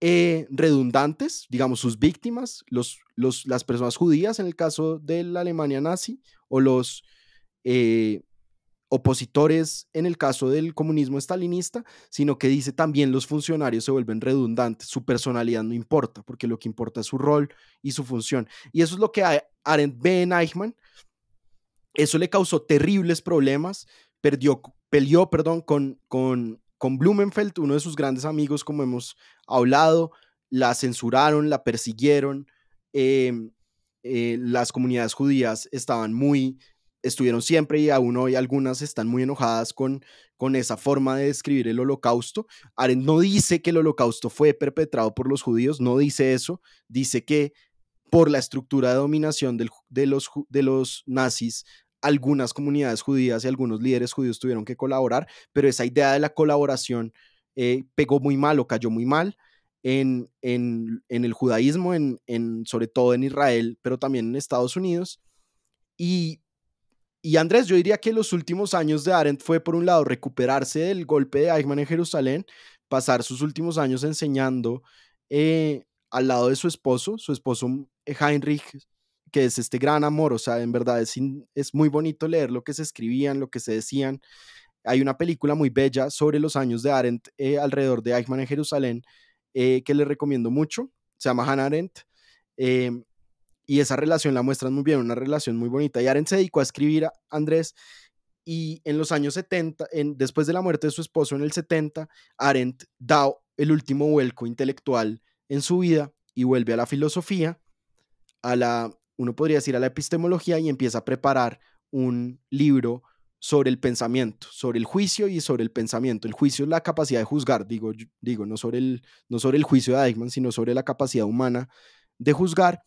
eh, redundantes, digamos, sus víctimas, los, los, las personas judías en el caso de la Alemania nazi, o los... Eh, opositores en el caso del comunismo estalinista, sino que dice también los funcionarios se vuelven redundantes, su personalidad no importa, porque lo que importa es su rol y su función. Y eso es lo que Arendt ve en Eichmann. Eso le causó terribles problemas, perdió, peleó perdón, con, con, con Blumenfeld, uno de sus grandes amigos, como hemos hablado, la censuraron, la persiguieron. Em, eh, las comunidades judías estaban muy estuvieron siempre y aún hoy algunas están muy enojadas con, con esa forma de describir el holocausto. Arendt no dice que el holocausto fue perpetrado por los judíos, no dice eso, dice que por la estructura de dominación de, los, de los nazis, algunas comunidades judías y algunos líderes judíos tuvieron que colaborar, pero esa idea de la colaboración eh, pegó muy mal o cayó muy mal. En, en, en el judaísmo, en, en, sobre todo en Israel, pero también en Estados Unidos. Y y Andrés, yo diría que los últimos años de Arendt fue, por un lado, recuperarse del golpe de Eichmann en Jerusalén, pasar sus últimos años enseñando eh, al lado de su esposo, su esposo eh, Heinrich, que es este gran amor, o sea, en verdad es, es muy bonito leer lo que se escribían, lo que se decían. Hay una película muy bella sobre los años de Arendt eh, alrededor de Eichmann en Jerusalén que le recomiendo mucho, se llama Hannah Arendt. Y esa relación la muestran muy bien, una relación muy bonita. Y Arendt se dedicó a escribir a Andrés y en los años 70, en, después de la muerte de su esposo en el 70, Arendt da el último vuelco intelectual en su vida y vuelve a la filosofía, a la, uno podría decir, a la epistemología y empieza a preparar un libro sobre el pensamiento, sobre el juicio y sobre el pensamiento. El juicio es la capacidad de juzgar, digo, digo no, sobre el, no sobre el juicio de Eichmann, sino sobre la capacidad humana de juzgar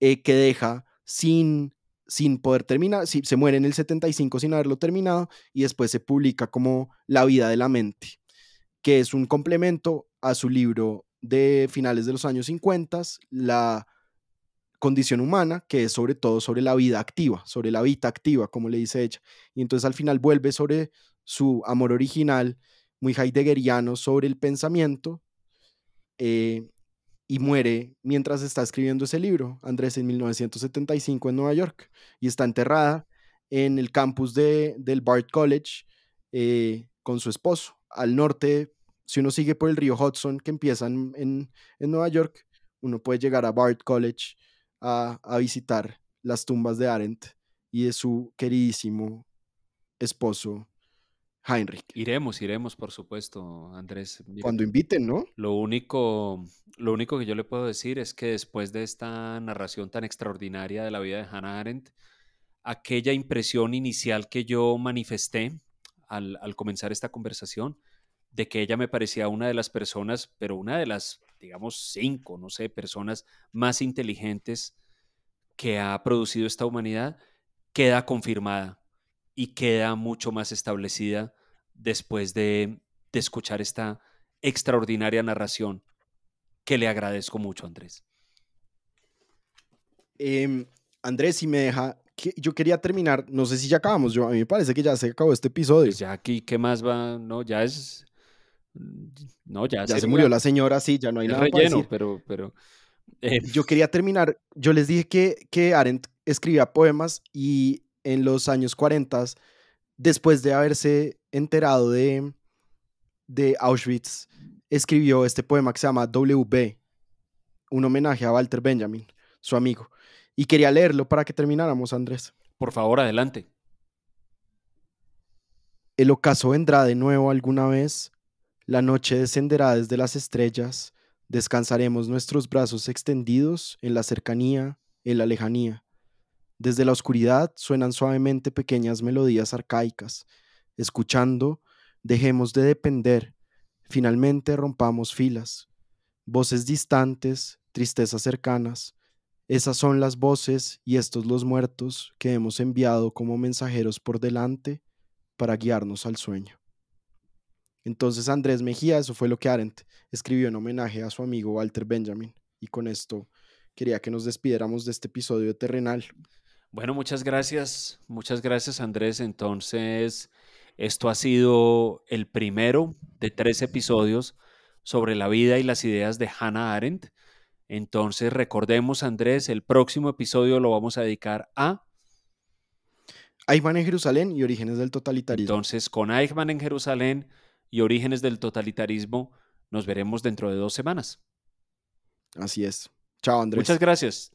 eh, que deja sin, sin poder terminar, si, se muere en el 75 sin haberlo terminado y después se publica como La vida de la mente, que es un complemento a su libro de finales de los años 50, La condición humana, que es sobre todo sobre la vida activa, sobre la vida activa, como le dice ella. Y entonces al final vuelve sobre su amor original, muy heideggeriano, sobre el pensamiento, eh, y muere mientras está escribiendo ese libro, Andrés, en 1975 en Nueva York, y está enterrada en el campus de, del Bard College eh, con su esposo. Al norte, si uno sigue por el río Hudson, que empieza en, en, Nueva York, uno puede llegar a Bard College a, a visitar las tumbas de Arendt y de su queridísimo esposo Heinrich. Iremos, iremos, por supuesto, Andrés. Cuando inviten, ¿no? Lo único, lo único que yo le puedo decir es que después de esta narración tan extraordinaria de la vida de Hannah Arendt, aquella impresión inicial que yo manifesté al, al comenzar esta conversación, de que ella me parecía una de las personas, pero una de las, digamos, cinco, no sé, personas más inteligentes que ha producido esta humanidad, queda confirmada y queda mucho más establecida después de, escuchar esta extraordinaria narración que le agradezco mucho, Andrés. Em, Andrés, si me deja, yo quería terminar, no sé si ya acabamos, yo, a mí me parece que ya se acabó este episodio. Pues ya aquí, ¿qué más va? No, ya es... No, ya, ya se murió la señora, sí, ya no hay nada relleno, pero... pero eh, Yo quería terminar, yo les dije que, que Arendt escribía poemas y en los años 40, después de haberse enterado de, de Auschwitz, escribió este poema que se llama WB, un homenaje a Walter Benjamin, su amigo. Y quería leerlo para que termináramos, Andrés. Por favor, adelante. El ocaso vendrá de nuevo alguna vez, la noche descenderá desde las estrellas, descansaremos nuestros brazos extendidos en la cercanía, en la lejanía. Desde la oscuridad suenan suavemente pequeñas melodías arcaicas. Escuchando, dejemos de depender. Finalmente rompamos filas. Voces distantes, tristezas cercanas. Esas son las voces y estos los muertos que hemos enviado como mensajeros por delante para guiarnos al sueño. Entonces Andrés Mejía, eso fue lo que Arendt escribió en homenaje a su amigo Walter Benjamin. Y con esto quería que nos despidiéramos de este episodio terrenal. Bueno, muchas gracias, muchas gracias Andrés. Entonces, esto ha sido el primero de tres episodios sobre la vida y las ideas de Hannah Arendt. Entonces, recordemos Andrés, el próximo episodio lo vamos a dedicar a... Eichmann en Jerusalén y orígenes del totalitarismo. Entonces, con Eichmann en Jerusalén y orígenes del totalitarismo, nos veremos dentro de dos semanas. Así es. Chao, Andrés. Muchas gracias.